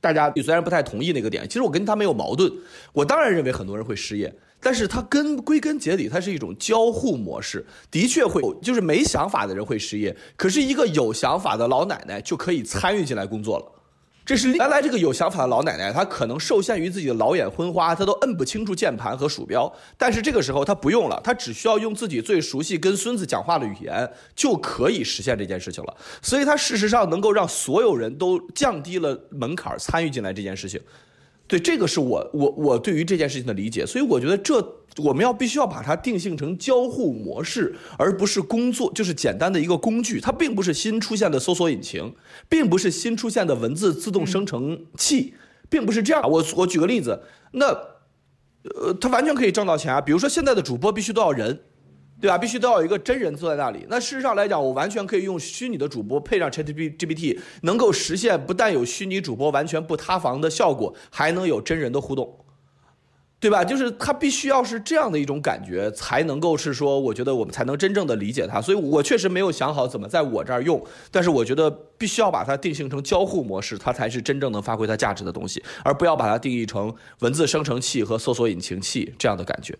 大家虽然不太同意那个点，其实我跟他没有矛盾。我当然认为很多人会失业。但是它根归根结底，它是一种交互模式，的确会有，就是没想法的人会失业，可是一个有想法的老奶奶就可以参与进来工作了。这是原来这个有想法的老奶奶，她可能受限于自己的老眼昏花，她都摁不清楚键盘和鼠标，但是这个时候她不用了，她只需要用自己最熟悉跟孙子讲话的语言，就可以实现这件事情了。所以她事实上能够让所有人都降低了门槛参与进来这件事情。对，这个是我我我对于这件事情的理解，所以我觉得这我们要必须要把它定性成交互模式，而不是工作，就是简单的一个工具。它并不是新出现的搜索引擎，并不是新出现的文字自动生成器，并不是这样。我我举个例子，那呃，它完全可以挣到钱啊。比如说现在的主播必须都要人。对吧？必须都要有一个真人坐在那里。那事实上来讲，我完全可以用虚拟的主播配上 ChatGPT，能够实现不但有虚拟主播完全不塌房的效果，还能有真人的互动，对吧？就是它必须要是这样的一种感觉，才能够是说，我觉得我们才能真正的理解它。所以我确实没有想好怎么在我这儿用，但是我觉得必须要把它定性成交互模式，它才是真正能发挥它价值的东西，而不要把它定义成文字生成器和搜索引擎器这样的感觉。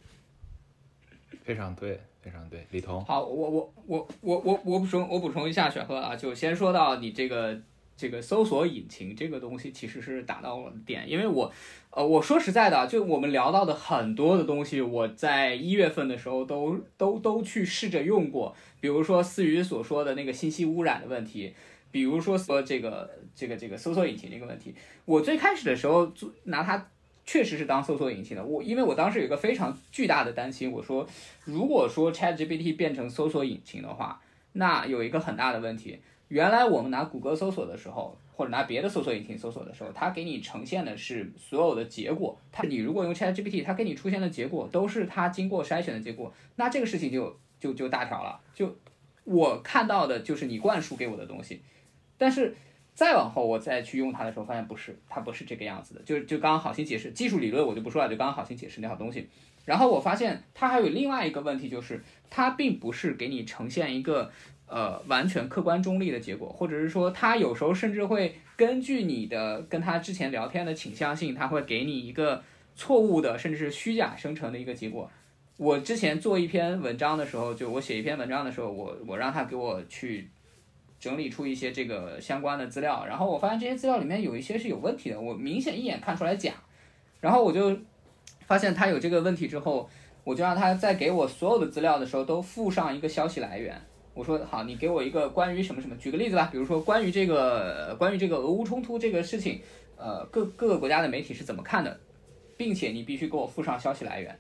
非常对。非常对，李彤。好，我我我我我我补充我补充一下，选赫啊，就先说到你这个这个搜索引擎这个东西，其实是打到了点，因为我呃我说实在的，就我们聊到的很多的东西，我在一月份的时候都都都去试着用过，比如说思雨所说的那个信息污染的问题，比如说说这个这个这个搜索引擎这个问题，我最开始的时候做拿它。确实是当搜索引擎的，我因为我当时有一个非常巨大的担心，我说如果说 ChatGPT 变成搜索引擎的话，那有一个很大的问题。原来我们拿谷歌搜索的时候，或者拿别的搜索引擎搜索的时候，它给你呈现的是所有的结果。它你如果用 ChatGPT，它给你出现的结果都是它经过筛选的结果，那这个事情就就就大条了。就我看到的就是你灌输给我的东西，但是。再往后，我再去用它的时候，发现不是，它不是这个样子的。就就刚刚好心解释技术理论，我就不说了，就刚刚好心解释那套东西。然后我发现它还有另外一个问题，就是它并不是给你呈现一个呃完全客观中立的结果，或者是说它有时候甚至会根据你的跟他之前聊天的倾向性，它会给你一个错误的甚至是虚假生成的一个结果。我之前做一篇文章的时候，就我写一篇文章的时候，我我让他给我去。整理出一些这个相关的资料，然后我发现这些资料里面有一些是有问题的，我明显一眼看出来假，然后我就发现他有这个问题之后，我就让他在给我所有的资料的时候都附上一个消息来源，我说好，你给我一个关于什么什么，举个例子吧，比如说关于这个关于这个俄乌冲突这个事情，呃，各各个国家的媒体是怎么看的，并且你必须给我附上消息来源。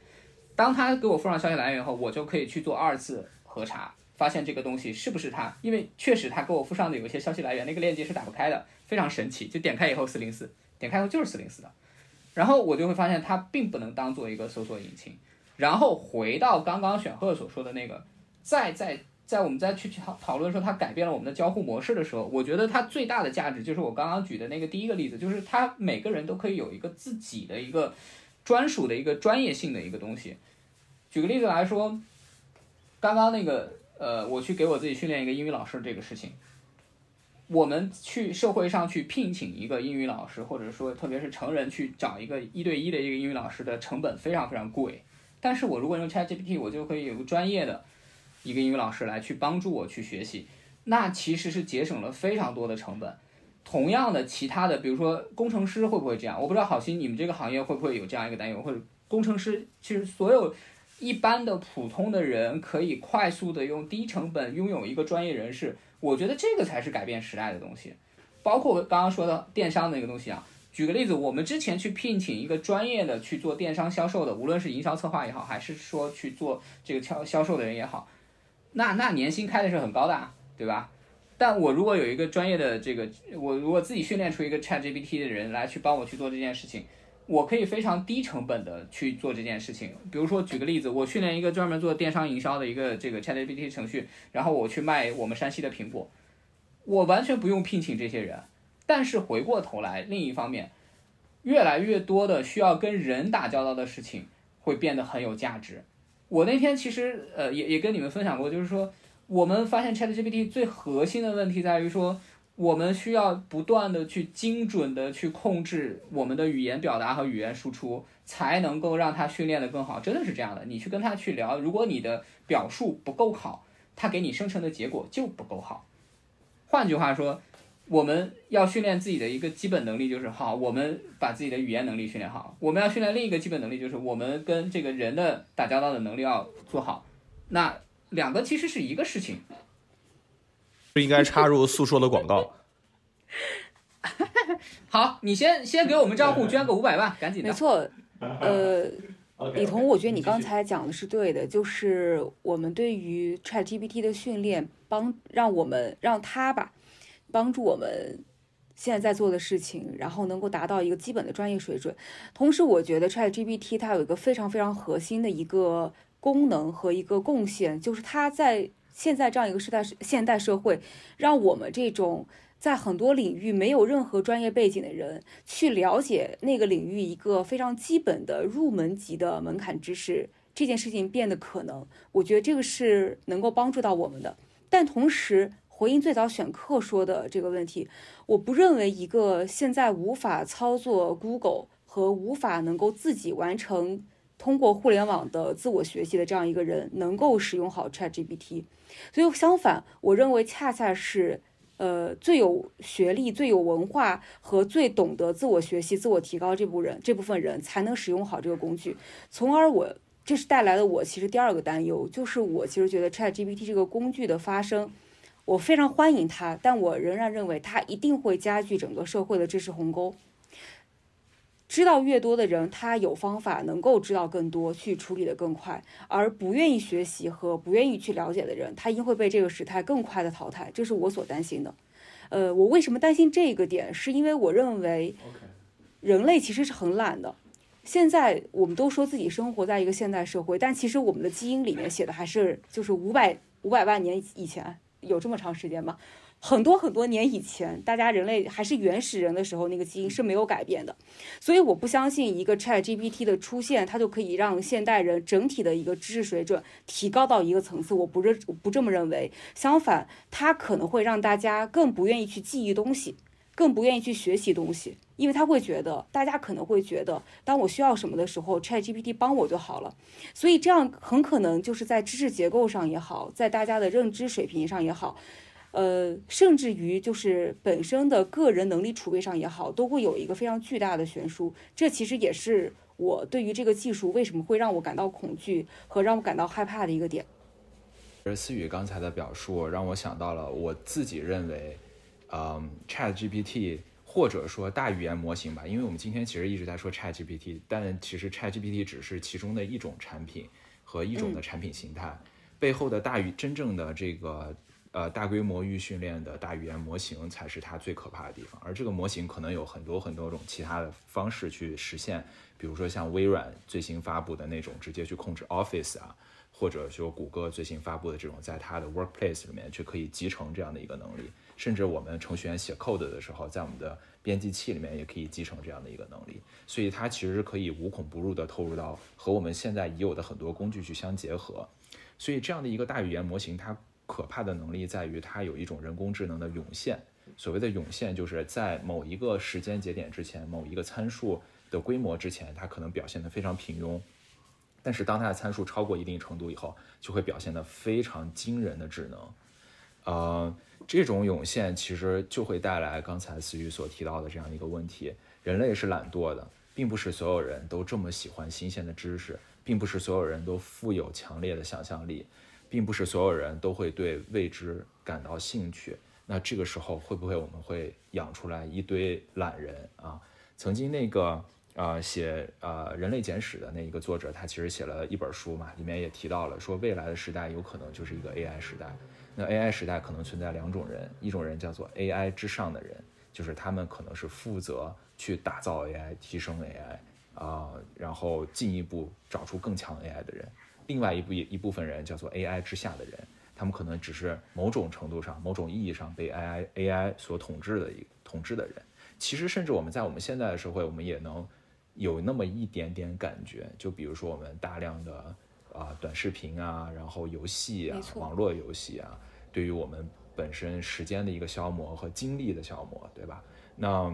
当他给我附上消息来源后，我就可以去做二次核查，发现这个东西是不是他，因为确实他给我附上的有一些消息来源，那个链接是打不开的，非常神奇，就点开以后四零四，点开以后就是四零四的，然后我就会发现它并不能当做一个搜索引擎。然后回到刚刚选赫所说的那个，再在在我们再去讨讨论说它改变了我们的交互模式的时候，我觉得它最大的价值就是我刚刚举的那个第一个例子，就是它每个人都可以有一个自己的一个专属的一个专业性的一个东西。举个例子来说，刚刚那个呃，我去给我自己训练一个英语老师这个事情，我们去社会上去聘请一个英语老师，或者说特别是成人去找一个一对一的一个英语老师的成本非常非常贵。但是我如果用 ChatGPT，我就可以有个专业的一个英语老师来去帮助我去学习，那其实是节省了非常多的成本。同样的，其他的，比如说工程师会不会这样？我不知道好心你们这个行业会不会有这样一个担忧，或者工程师其实所有一般的普通的人可以快速的用低成本拥有一个专业人士，我觉得这个才是改变时代的东西。包括我刚刚说的电商那个东西啊。举个例子，我们之前去聘请一个专业的去做电商销售的，无论是营销策划也好，还是说去做这个销销售的人也好，那那年薪开的是很高的，对吧？但我如果有一个专业的这个，我如果自己训练出一个 ChatGPT 的人来去帮我去做这件事情，我可以非常低成本的去做这件事情。比如说举个例子，我训练一个专门做电商营销的一个这个 ChatGPT 程序，然后我去卖我们山西的苹果，我完全不用聘请这些人。但是回过头来，另一方面，越来越多的需要跟人打交道的事情会变得很有价值。我那天其实呃也也跟你们分享过，就是说我们发现 ChatGPT 最核心的问题在于说，我们需要不断的去精准的去控制我们的语言表达和语言输出，才能够让它训练的更好。真的是这样的，你去跟他去聊，如果你的表述不够好，它给你生成的结果就不够好。换句话说。我们要训练自己的一个基本能力，就是好，我们把自己的语言能力训练好。我们要训练另一个基本能力，就是我们跟这个人的打交道的能力要做好。那两个其实是一个事情。不应该插入诉说的广告。*laughs* 好，你先先给我们账户捐个五百万，赶紧的。没错，呃，*laughs* 李彤，我觉得你刚才讲的是对的，就是我们对于 ChatGPT 的训练，帮让我们让它吧。帮助我们现在在做的事情，然后能够达到一个基本的专业水准。同时，我觉得 ChatGPT 它有一个非常非常核心的一个功能和一个贡献，就是它在现在这样一个时代、现代社会，让我们这种在很多领域没有任何专业背景的人，去了解那个领域一个非常基本的入门级的门槛知识，这件事情变得可能。我觉得这个是能够帮助到我们的，但同时。回应最早选课说的这个问题，我不认为一个现在无法操作 Google 和无法能够自己完成通过互联网的自我学习的这样一个人能够使用好 ChatGPT。所以相反，我认为恰恰是呃最有学历、最有文化和最懂得自我学习、自我提高这部分人这部分人才能使用好这个工具。从而我这是带来了我其实第二个担忧，就是我其实觉得 ChatGPT 这个工具的发生。我非常欢迎它，但我仍然认为它一定会加剧整个社会的知识鸿沟。知道越多的人，他有方法能够知道更多，去处理的更快；而不愿意学习和不愿意去了解的人，他一定会被这个时代更快的淘汰。这是我所担心的。呃，我为什么担心这个点？是因为我认为，人类其实是很懒的。现在我们都说自己生活在一个现代社会，但其实我们的基因里面写的还是就是五百五百万年以前。有这么长时间吗？很多很多年以前，大家人类还是原始人的时候，那个基因是没有改变的。所以我不相信一个 ChatGPT 的出现，它就可以让现代人整体的一个知识水准提高到一个层次。我不认我不这么认为。相反，它可能会让大家更不愿意去记忆东西，更不愿意去学习东西，因为他会觉得，大家可能会觉得，当我需要什么的时候，ChatGPT 帮我就好了。所以这样很可能就是在知识结构上也好，在大家的认知水平上也好，呃，甚至于就是本身的个人能力储备上也好，都会有一个非常巨大的悬殊。这其实也是我对于这个技术为什么会让我感到恐惧和让我感到害怕的一个点。而思雨刚才的表述让我想到了我自己认为，嗯，Chat GPT 或者说大语言模型吧，因为我们今天其实一直在说 Chat GPT，但其实 Chat GPT 只是其中的一种产品和一种的产品形态，背后的大语真正的这个呃大规模预训练的大语言模型才是它最可怕的地方，而这个模型可能有很多很多种其他的方式去实现，比如说像微软最新发布的那种直接去控制 Office 啊。或者说谷歌最新发布的这种，在它的 Workplace 里面去可以集成这样的一个能力，甚至我们程序员写 code 的时候，在我们的编辑器里面也可以集成这样的一个能力，所以它其实可以无孔不入的透入到和我们现在已有的很多工具去相结合，所以这样的一个大语言模型，它可怕的能力在于它有一种人工智能的涌现，所谓的涌现就是在某一个时间节点之前，某一个参数的规模之前，它可能表现得非常平庸。但是当它的参数超过一定程度以后，就会表现得非常惊人的智能。呃，这种涌现其实就会带来刚才思雨所提到的这样一个问题：人类是懒惰的，并不是所有人都这么喜欢新鲜的知识，并不是所有人都富有强烈的想象力，并不是所有人都会对未知感到兴趣。那这个时候会不会我们会养出来一堆懒人啊？曾经那个。呃，写呃《人类简史》的那一个作者，他其实写了一本书嘛，里面也提到了说，未来的时代有可能就是一个 AI 时代。那 AI 时代可能存在两种人，一种人叫做 AI 之上的人，就是他们可能是负责去打造 AI、提升 AI 啊，然后进一步找出更强 AI 的人。另外一部一部分人叫做 AI 之下的人，他们可能只是某种程度上、某种意义上被 AI AI 所统治的一统治的人。其实，甚至我们在我们现在的社会，我们也能。有那么一点点感觉，就比如说我们大量的啊短视频啊，然后游戏啊，网络游戏啊，对于我们本身时间的一个消磨和精力的消磨，对吧？那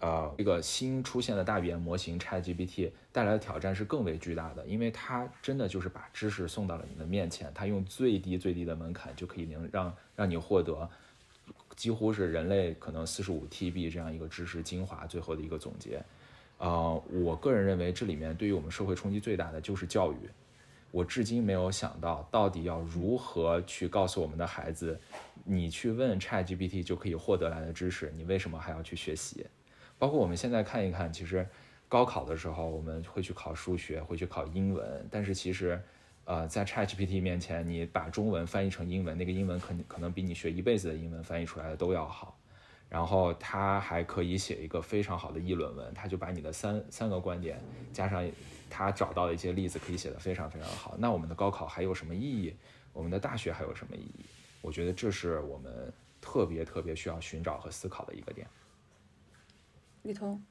呃，这个新出现的大语言模型 ChatGPT 带来的挑战是更为巨大的，因为它真的就是把知识送到了你的面前，它用最低最低的门槛就可以能让让你获得几乎是人类可能四十五 TB 这样一个知识精华最后的一个总结。呃，我个人认为这里面对于我们社会冲击最大的就是教育。我至今没有想到到底要如何去告诉我们的孩子，你去问 ChatGPT 就可以获得来的知识，你为什么还要去学习？包括我们现在看一看，其实高考的时候我们会去考数学，会去考英文，但是其实，呃，在 ChatGPT 面前，你把中文翻译成英文，那个英文可可能比你学一辈子的英文翻译出来的都要好。然后他还可以写一个非常好的议论文，他就把你的三三个观点加上他找到的一些例子，可以写得非常非常好。那我们的高考还有什么意义？我们的大学还有什么意义？我觉得这是我们特别特别需要寻找和思考的一个点。雨桐，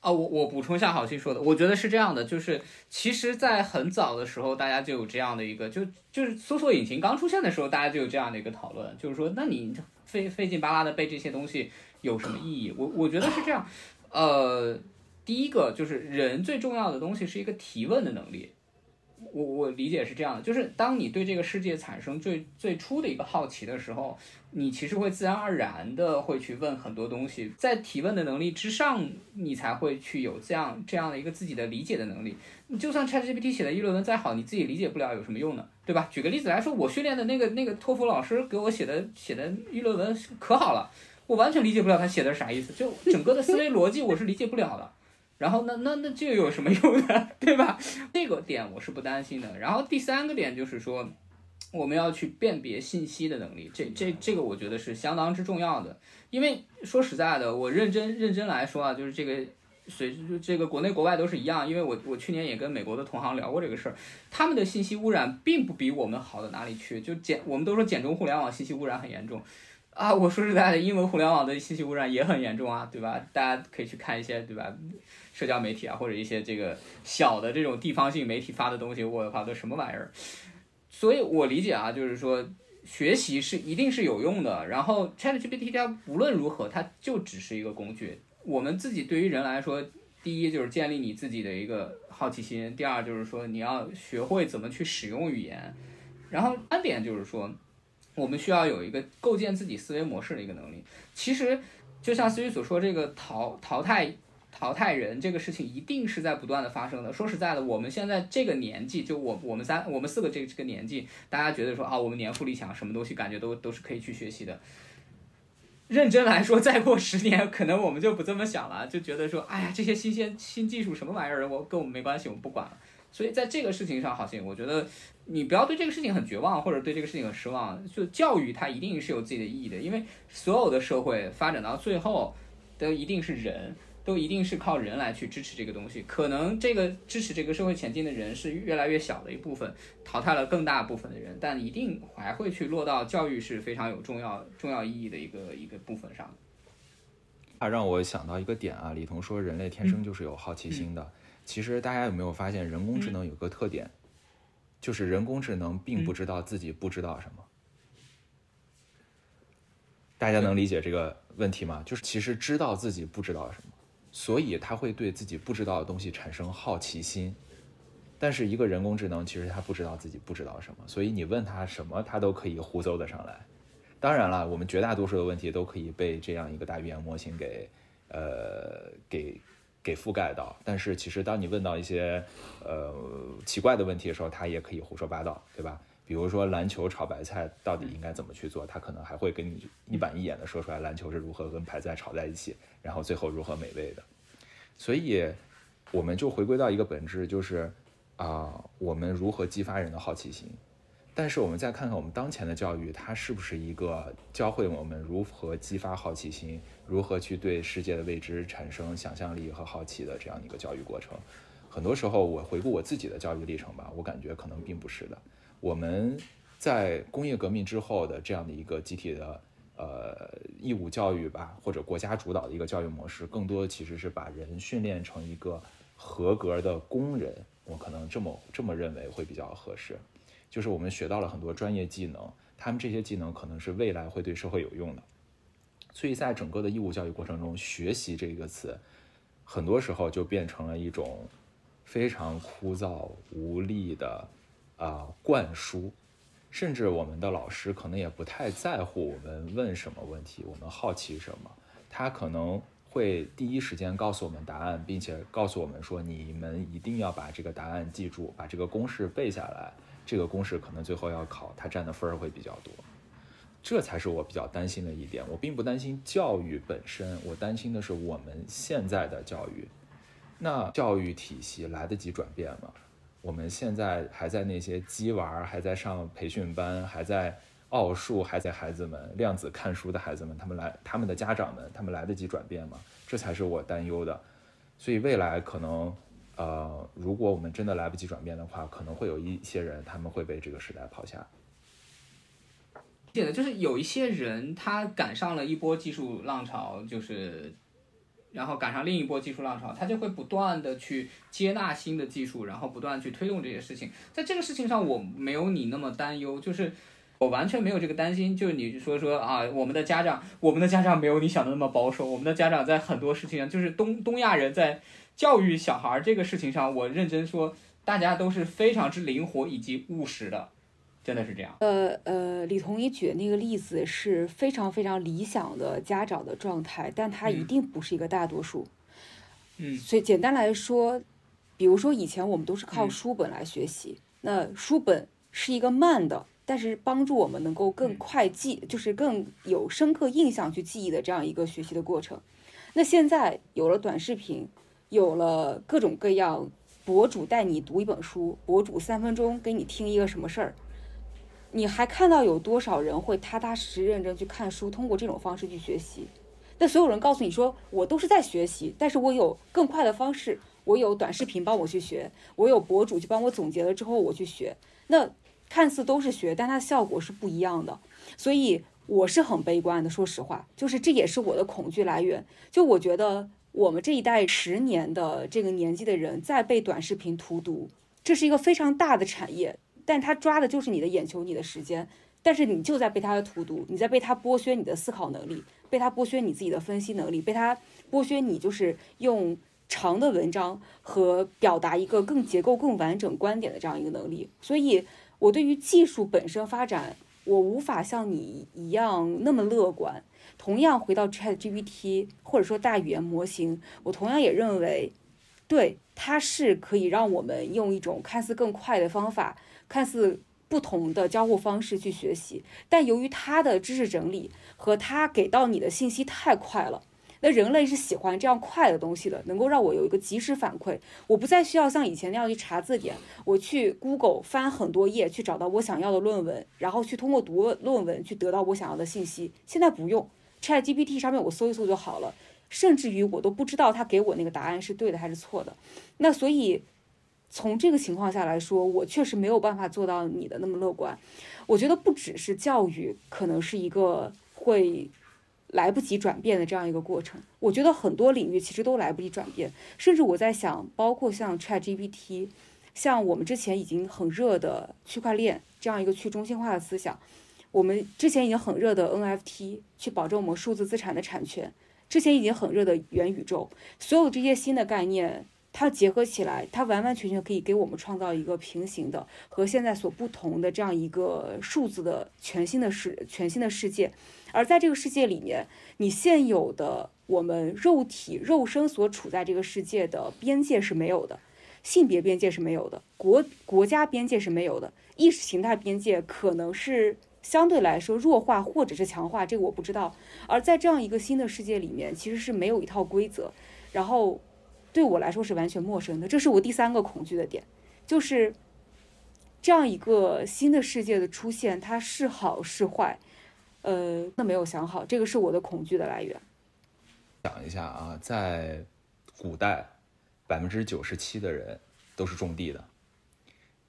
啊，我我补充一下郝鑫说的，我觉得是这样的，就是其实，在很早的时候，大家就有这样的一个，就就是搜索引擎刚出现的时候，大家就有这样的一个讨论，就是说，那你。费费劲巴拉的背这些东西有什么意义？我我觉得是这样，呃，第一个就是人最重要的东西是一个提问的能力。我我理解是这样的，就是当你对这个世界产生最最初的一个好奇的时候，你其实会自然而然的会去问很多东西，在提问的能力之上，你才会去有这样这样的一个自己的理解的能力。你就算 ChatGPT 写的议论文再好，你自己理解不了有什么用呢？对吧？举个例子来说，我训练的那个那个托福老师给我写的写的议论文可好了，我完全理解不了他写的啥意思，就整个的思维逻辑我是理解不了的。然后那那那这个有什么 *laughs* 用呢？对吧？这个点我是不担心的。然后第三个点就是说，我们要去辨别信息的能力，这这这个我觉得是相当之重要的。因为说实在的，我认真认真来说啊，就是这个随这个国内国外都是一样。因为我我去年也跟美国的同行聊过这个事儿，他们的信息污染并不比我们好到哪里去。就简我们都说简中互联网信息污染很严重。啊，我说实在的，英文互联网的信息污染也很严重啊，对吧？大家可以去看一些，对吧？社交媒体啊，或者一些这个小的这种地方性媒体发的东西，我靠，都什么玩意儿？所以我理解啊，就是说学习是一定是有用的。然后 ChatGPT 它无论如何，它就只是一个工具。我们自己对于人来说，第一就是建立你自己的一个好奇心，第二就是说你要学会怎么去使用语言，然后三点就是说。我们需要有一个构建自己思维模式的一个能力。其实，就像思雨所说，这个淘淘汰淘汰人这个事情一定是在不断的发生的。说实在的，我们现在这个年纪，就我我们三我们四个这个这个年纪，大家觉得说啊，我们年富力强，什么东西感觉都都是可以去学习的。认真来说，再过十年，可能我们就不这么想了，就觉得说，哎呀，这些新鲜新技术什么玩意儿，我跟我们没关系，我们不管了。所以在这个事情上，好像我觉得你不要对这个事情很绝望，或者对这个事情很失望。就教育它一定是有自己的意义的，因为所有的社会发展到最后，都一定是人，都一定是靠人来去支持这个东西。可能这个支持这个社会前进的人是越来越小的一部分，淘汰了更大部分的人，但一定还会去落到教育是非常有重要重要意义的一个一个部分上。啊，让我想到一个点啊，李彤说人类天生就是有好奇心的。其实大家有没有发现，人工智能有个特点，就是人工智能并不知道自己不知道什么。大家能理解这个问题吗？就是其实知道自己不知道什么，所以他会对自己不知道的东西产生好奇心。但是一个人工智能其实他不知道自己不知道什么，所以你问他什么，他都可以胡诌的上来。当然了，我们绝大多数的问题都可以被这样一个大语言模型给，呃，给给覆盖到。但是其实当你问到一些呃奇怪的问题的时候，它也可以胡说八道，对吧？比如说篮球炒白菜到底应该怎么去做，他可能还会跟你一板一眼的说出来篮球是如何跟白菜炒在一起，然后最后如何美味的。所以我们就回归到一个本质，就是啊，我们如何激发人的好奇心。但是我们再看看我们当前的教育，它是不是一个教会我们如何激发好奇心，如何去对世界的未知产生想象力和好奇的这样一个教育过程？很多时候，我回顾我自己的教育历程吧，我感觉可能并不是的。我们在工业革命之后的这样的一个集体的呃义务教育吧，或者国家主导的一个教育模式，更多的其实是把人训练成一个合格的工人。我可能这么这么认为会比较合适。就是我们学到了很多专业技能，他们这些技能可能是未来会对社会有用的。所以在整个的义务教育过程中，学习这个词，很多时候就变成了一种非常枯燥无力的啊灌输，甚至我们的老师可能也不太在乎我们问什么问题，我们好奇什么，他可能会第一时间告诉我们答案，并且告诉我们说，你们一定要把这个答案记住，把这个公式背下来。这个公式可能最后要考，它占的分儿会比较多，这才是我比较担心的一点。我并不担心教育本身，我担心的是我们现在的教育。那教育体系来得及转变吗？我们现在还在那些鸡娃，还在上培训班，还在奥数，还在孩子们量子看书的孩子们，他们来，他们的家长们，他们来得及转变吗？这才是我担忧的。所以未来可能。呃，如果我们真的来不及转变的话，可能会有一些人他们会被这个时代抛下。对的就是有一些人他赶上了一波技术浪潮，就是然后赶上另一波技术浪潮，他就会不断的去接纳新的技术，然后不断去推动这些事情。在这个事情上，我没有你那么担忧，就是我完全没有这个担心。就是你说说啊，我们的家长，我们的家长没有你想的那么保守，我们的家长在很多事情上，就是东东亚人在。教育小孩这个事情上，我认真说，大家都是非常之灵活以及务实的，真的是这样。呃呃，李彤一举的那个例子是非常非常理想的家长的状态，但他一定不是一个大多数。嗯，所以简单来说，比如说以前我们都是靠书本来学习，那书本是一个慢的，但是帮助我们能够更快记，就是更有深刻印象去记忆的这样一个学习的过程。那现在有了短视频。有了各种各样博主带你读一本书，博主三分钟给你听一个什么事儿，你还看到有多少人会踏踏实实认真去看书，通过这种方式去学习？那所有人告诉你说，我都是在学习，但是我有更快的方式，我有短视频帮我去学，我有博主去帮我总结了之后我去学。那看似都是学，但它的效果是不一样的。所以我是很悲观的，说实话，就是这也是我的恐惧来源。就我觉得。我们这一代十年的这个年纪的人在被短视频荼毒，这是一个非常大的产业，但他抓的就是你的眼球、你的时间，但是你就在被他的荼毒，你在被他剥削你的思考能力，被他剥削你自己的分析能力，被他剥削你就是用长的文章和表达一个更结构、更完整观点的这样一个能力。所以，我对于技术本身发展我无法像你一样那么乐观。同样回到 Chat GPT 或者说大语言模型，我同样也认为，对它是可以让我们用一种看似更快的方法，看似不同的交互方式去学习。但由于它的知识整理和它给到你的信息太快了。那人类是喜欢这样快的东西的，能够让我有一个及时反馈，我不再需要像以前那样去查字典，我去 Google 翻很多页去找到我想要的论文，然后去通过读论文去得到我想要的信息。现在不用，ChatGPT 上面我搜一搜就好了，甚至于我都不知道他给我那个答案是对的还是错的。那所以从这个情况下来说，我确实没有办法做到你的那么乐观。我觉得不只是教育，可能是一个会。来不及转变的这样一个过程，我觉得很多领域其实都来不及转变，甚至我在想，包括像 ChatGPT，像我们之前已经很热的区块链这样一个去中心化的思想，我们之前已经很热的 NFT 去保证我们数字资产的产权，之前已经很热的元宇宙，所有这些新的概念，它结合起来，它完完全全可以给我们创造一个平行的和现在所不同的这样一个数字的全新的世全新的世界。而在这个世界里面，你现有的我们肉体肉身所处在这个世界的边界是没有的，性别边界是没有的，国国家边界是没有的，意识形态边界可能是相对来说弱化或者是强化，这个我不知道。而在这样一个新的世界里面，其实是没有一套规则，然后对我来说是完全陌生的。这是我第三个恐惧的点，就是这样一个新的世界的出现，它是好是坏。呃，那没有想好，这个是我的恐惧的来源。讲一下啊，在古代，百分之九十七的人都是种地的，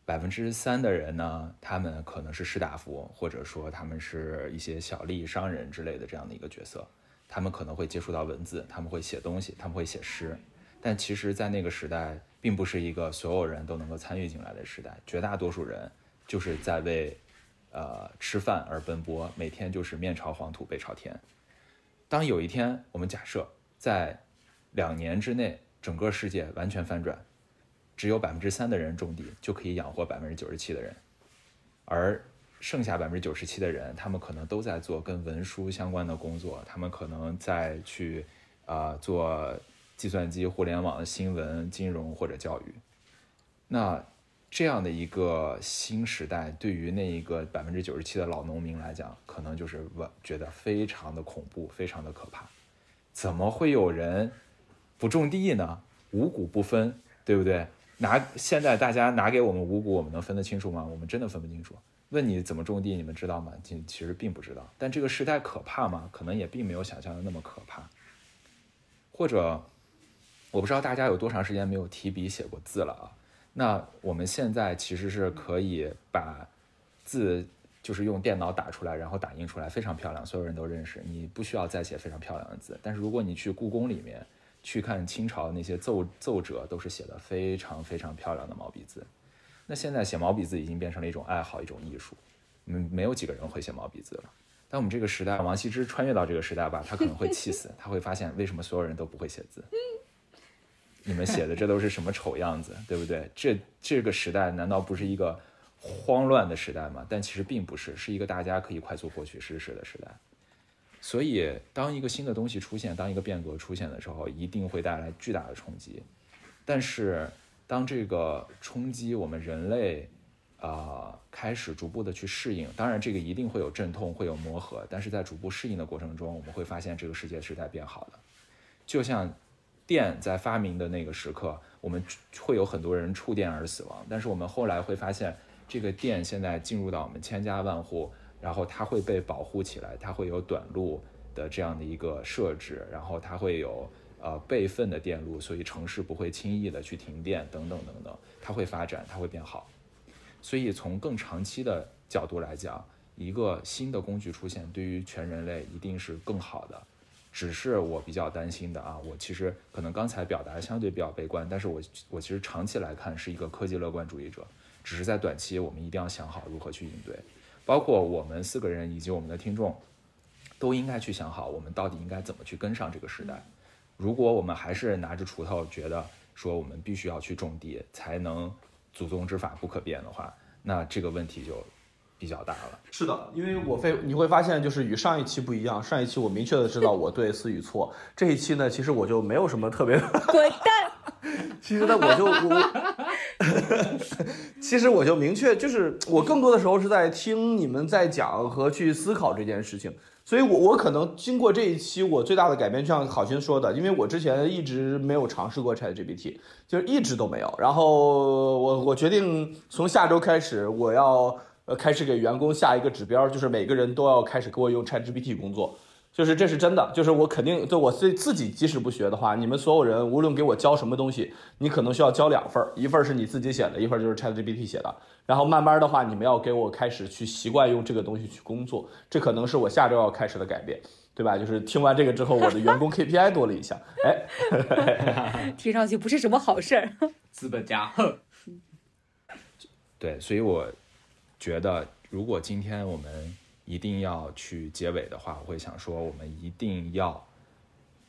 百分之三的人呢，他们可能是士大夫，或者说他们是一些小利益商人之类的这样的一个角色，他们可能会接触到文字，他们会写东西，他们会写诗。但其实，在那个时代，并不是一个所有人都能够参与进来的时代，绝大多数人就是在为。呃，吃饭而奔波，每天就是面朝黄土背朝天。当有一天，我们假设在两年之内，整个世界完全翻转，只有百分之三的人种地就可以养活百分之九十七的人，而剩下百分之九十七的人，他们可能都在做跟文书相关的工作，他们可能在去啊做计算机、互联网新闻、金融或者教育。那。这样的一个新时代，对于那一个百分之九十七的老农民来讲，可能就是我觉得非常的恐怖，非常的可怕。怎么会有人不种地呢？五谷不分，对不对？拿现在大家拿给我们五谷，我们能分得清楚吗？我们真的分不清楚。问你怎么种地，你们知道吗？其实并不知道。但这个时代可怕吗？可能也并没有想象的那么可怕。或者，我不知道大家有多长时间没有提笔写过字了啊？那我们现在其实是可以把字就是用电脑打出来，然后打印出来，非常漂亮，所有人都认识。你不需要再写非常漂亮的字。但是如果你去故宫里面去看清朝那些奏奏折，都是写的非常非常漂亮的毛笔字。那现在写毛笔字已经变成了一种爱好，一种艺术。嗯，没有几个人会写毛笔字了。但我们这个时代，王羲之穿越到这个时代吧，他可能会气死，他会发现为什么所有人都不会写字。你们写的这都是什么丑样子，对不对？这这个时代难道不是一个慌乱的时代吗？但其实并不是，是一个大家可以快速获取知识的时代。所以，当一个新的东西出现，当一个变革出现的时候，一定会带来巨大的冲击。但是，当这个冲击我们人类啊开始逐步的去适应，当然这个一定会有阵痛，会有磨合。但是在逐步适应的过程中，我们会发现这个世界是在变好的，就像。电在发明的那个时刻，我们会有很多人触电而死亡。但是我们后来会发现，这个电现在进入到我们千家万户，然后它会被保护起来，它会有短路的这样的一个设置，然后它会有呃备份的电路，所以城市不会轻易的去停电等等等等，它会发展，它会变好。所以从更长期的角度来讲，一个新的工具出现，对于全人类一定是更好的。只是我比较担心的啊，我其实可能刚才表达相对比较悲观，但是我我其实长期来看是一个科技乐观主义者，只是在短期我们一定要想好如何去应对，包括我们四个人以及我们的听众，都应该去想好我们到底应该怎么去跟上这个时代。如果我们还是拿着锄头觉得说我们必须要去种地才能祖宗之法不可变的话，那这个问题就比较大了。是的，因为我会你会发现，就是与上一期不一样。上一期我明确的知道我对思与错，这一期呢，其实我就没有什么特别。滚蛋！其实呢，我就我，其实我就明确，就是我更多的时候是在听你们在讲和去思考这件事情。所以我我可能经过这一期，我最大的改变，就像郝鑫说的，因为我之前一直没有尝试过 ChatGPT，就是一直都没有。然后我我决定从下周开始，我要呃开始给员工下一个指标，就是每个人都要开始给我用 ChatGPT 工作。就是这是真的，就是我肯定对我自自己即使不学的话，你们所有人无论给我教什么东西，你可能需要交两份儿，一份儿是你自己写的，一份儿就是 ChatGPT 写的。然后慢慢的话，你们要给我开始去习惯用这个东西去工作，这可能是我下周要开始的改变，对吧？就是听完这个之后，我的员工 KPI 多了一项，哎，*laughs* 听上去不是什么好事儿。资本家，哼，对，所以我觉得，如果今天我们一定要去结尾的话，我会想说，我们一定要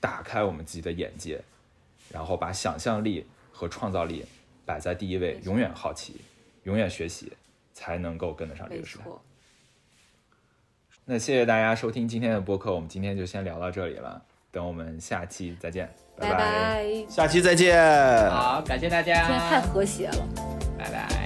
打开我们自己的眼界，然后把想象力和创造力摆在第一位，永远好奇，永远学习，才能够跟得上这个时代。那谢谢大家收听今天的播客，我们今天就先聊到这里了，等我们下期再见，拜拜。下期再见。好，感谢大家，今天太和谐了。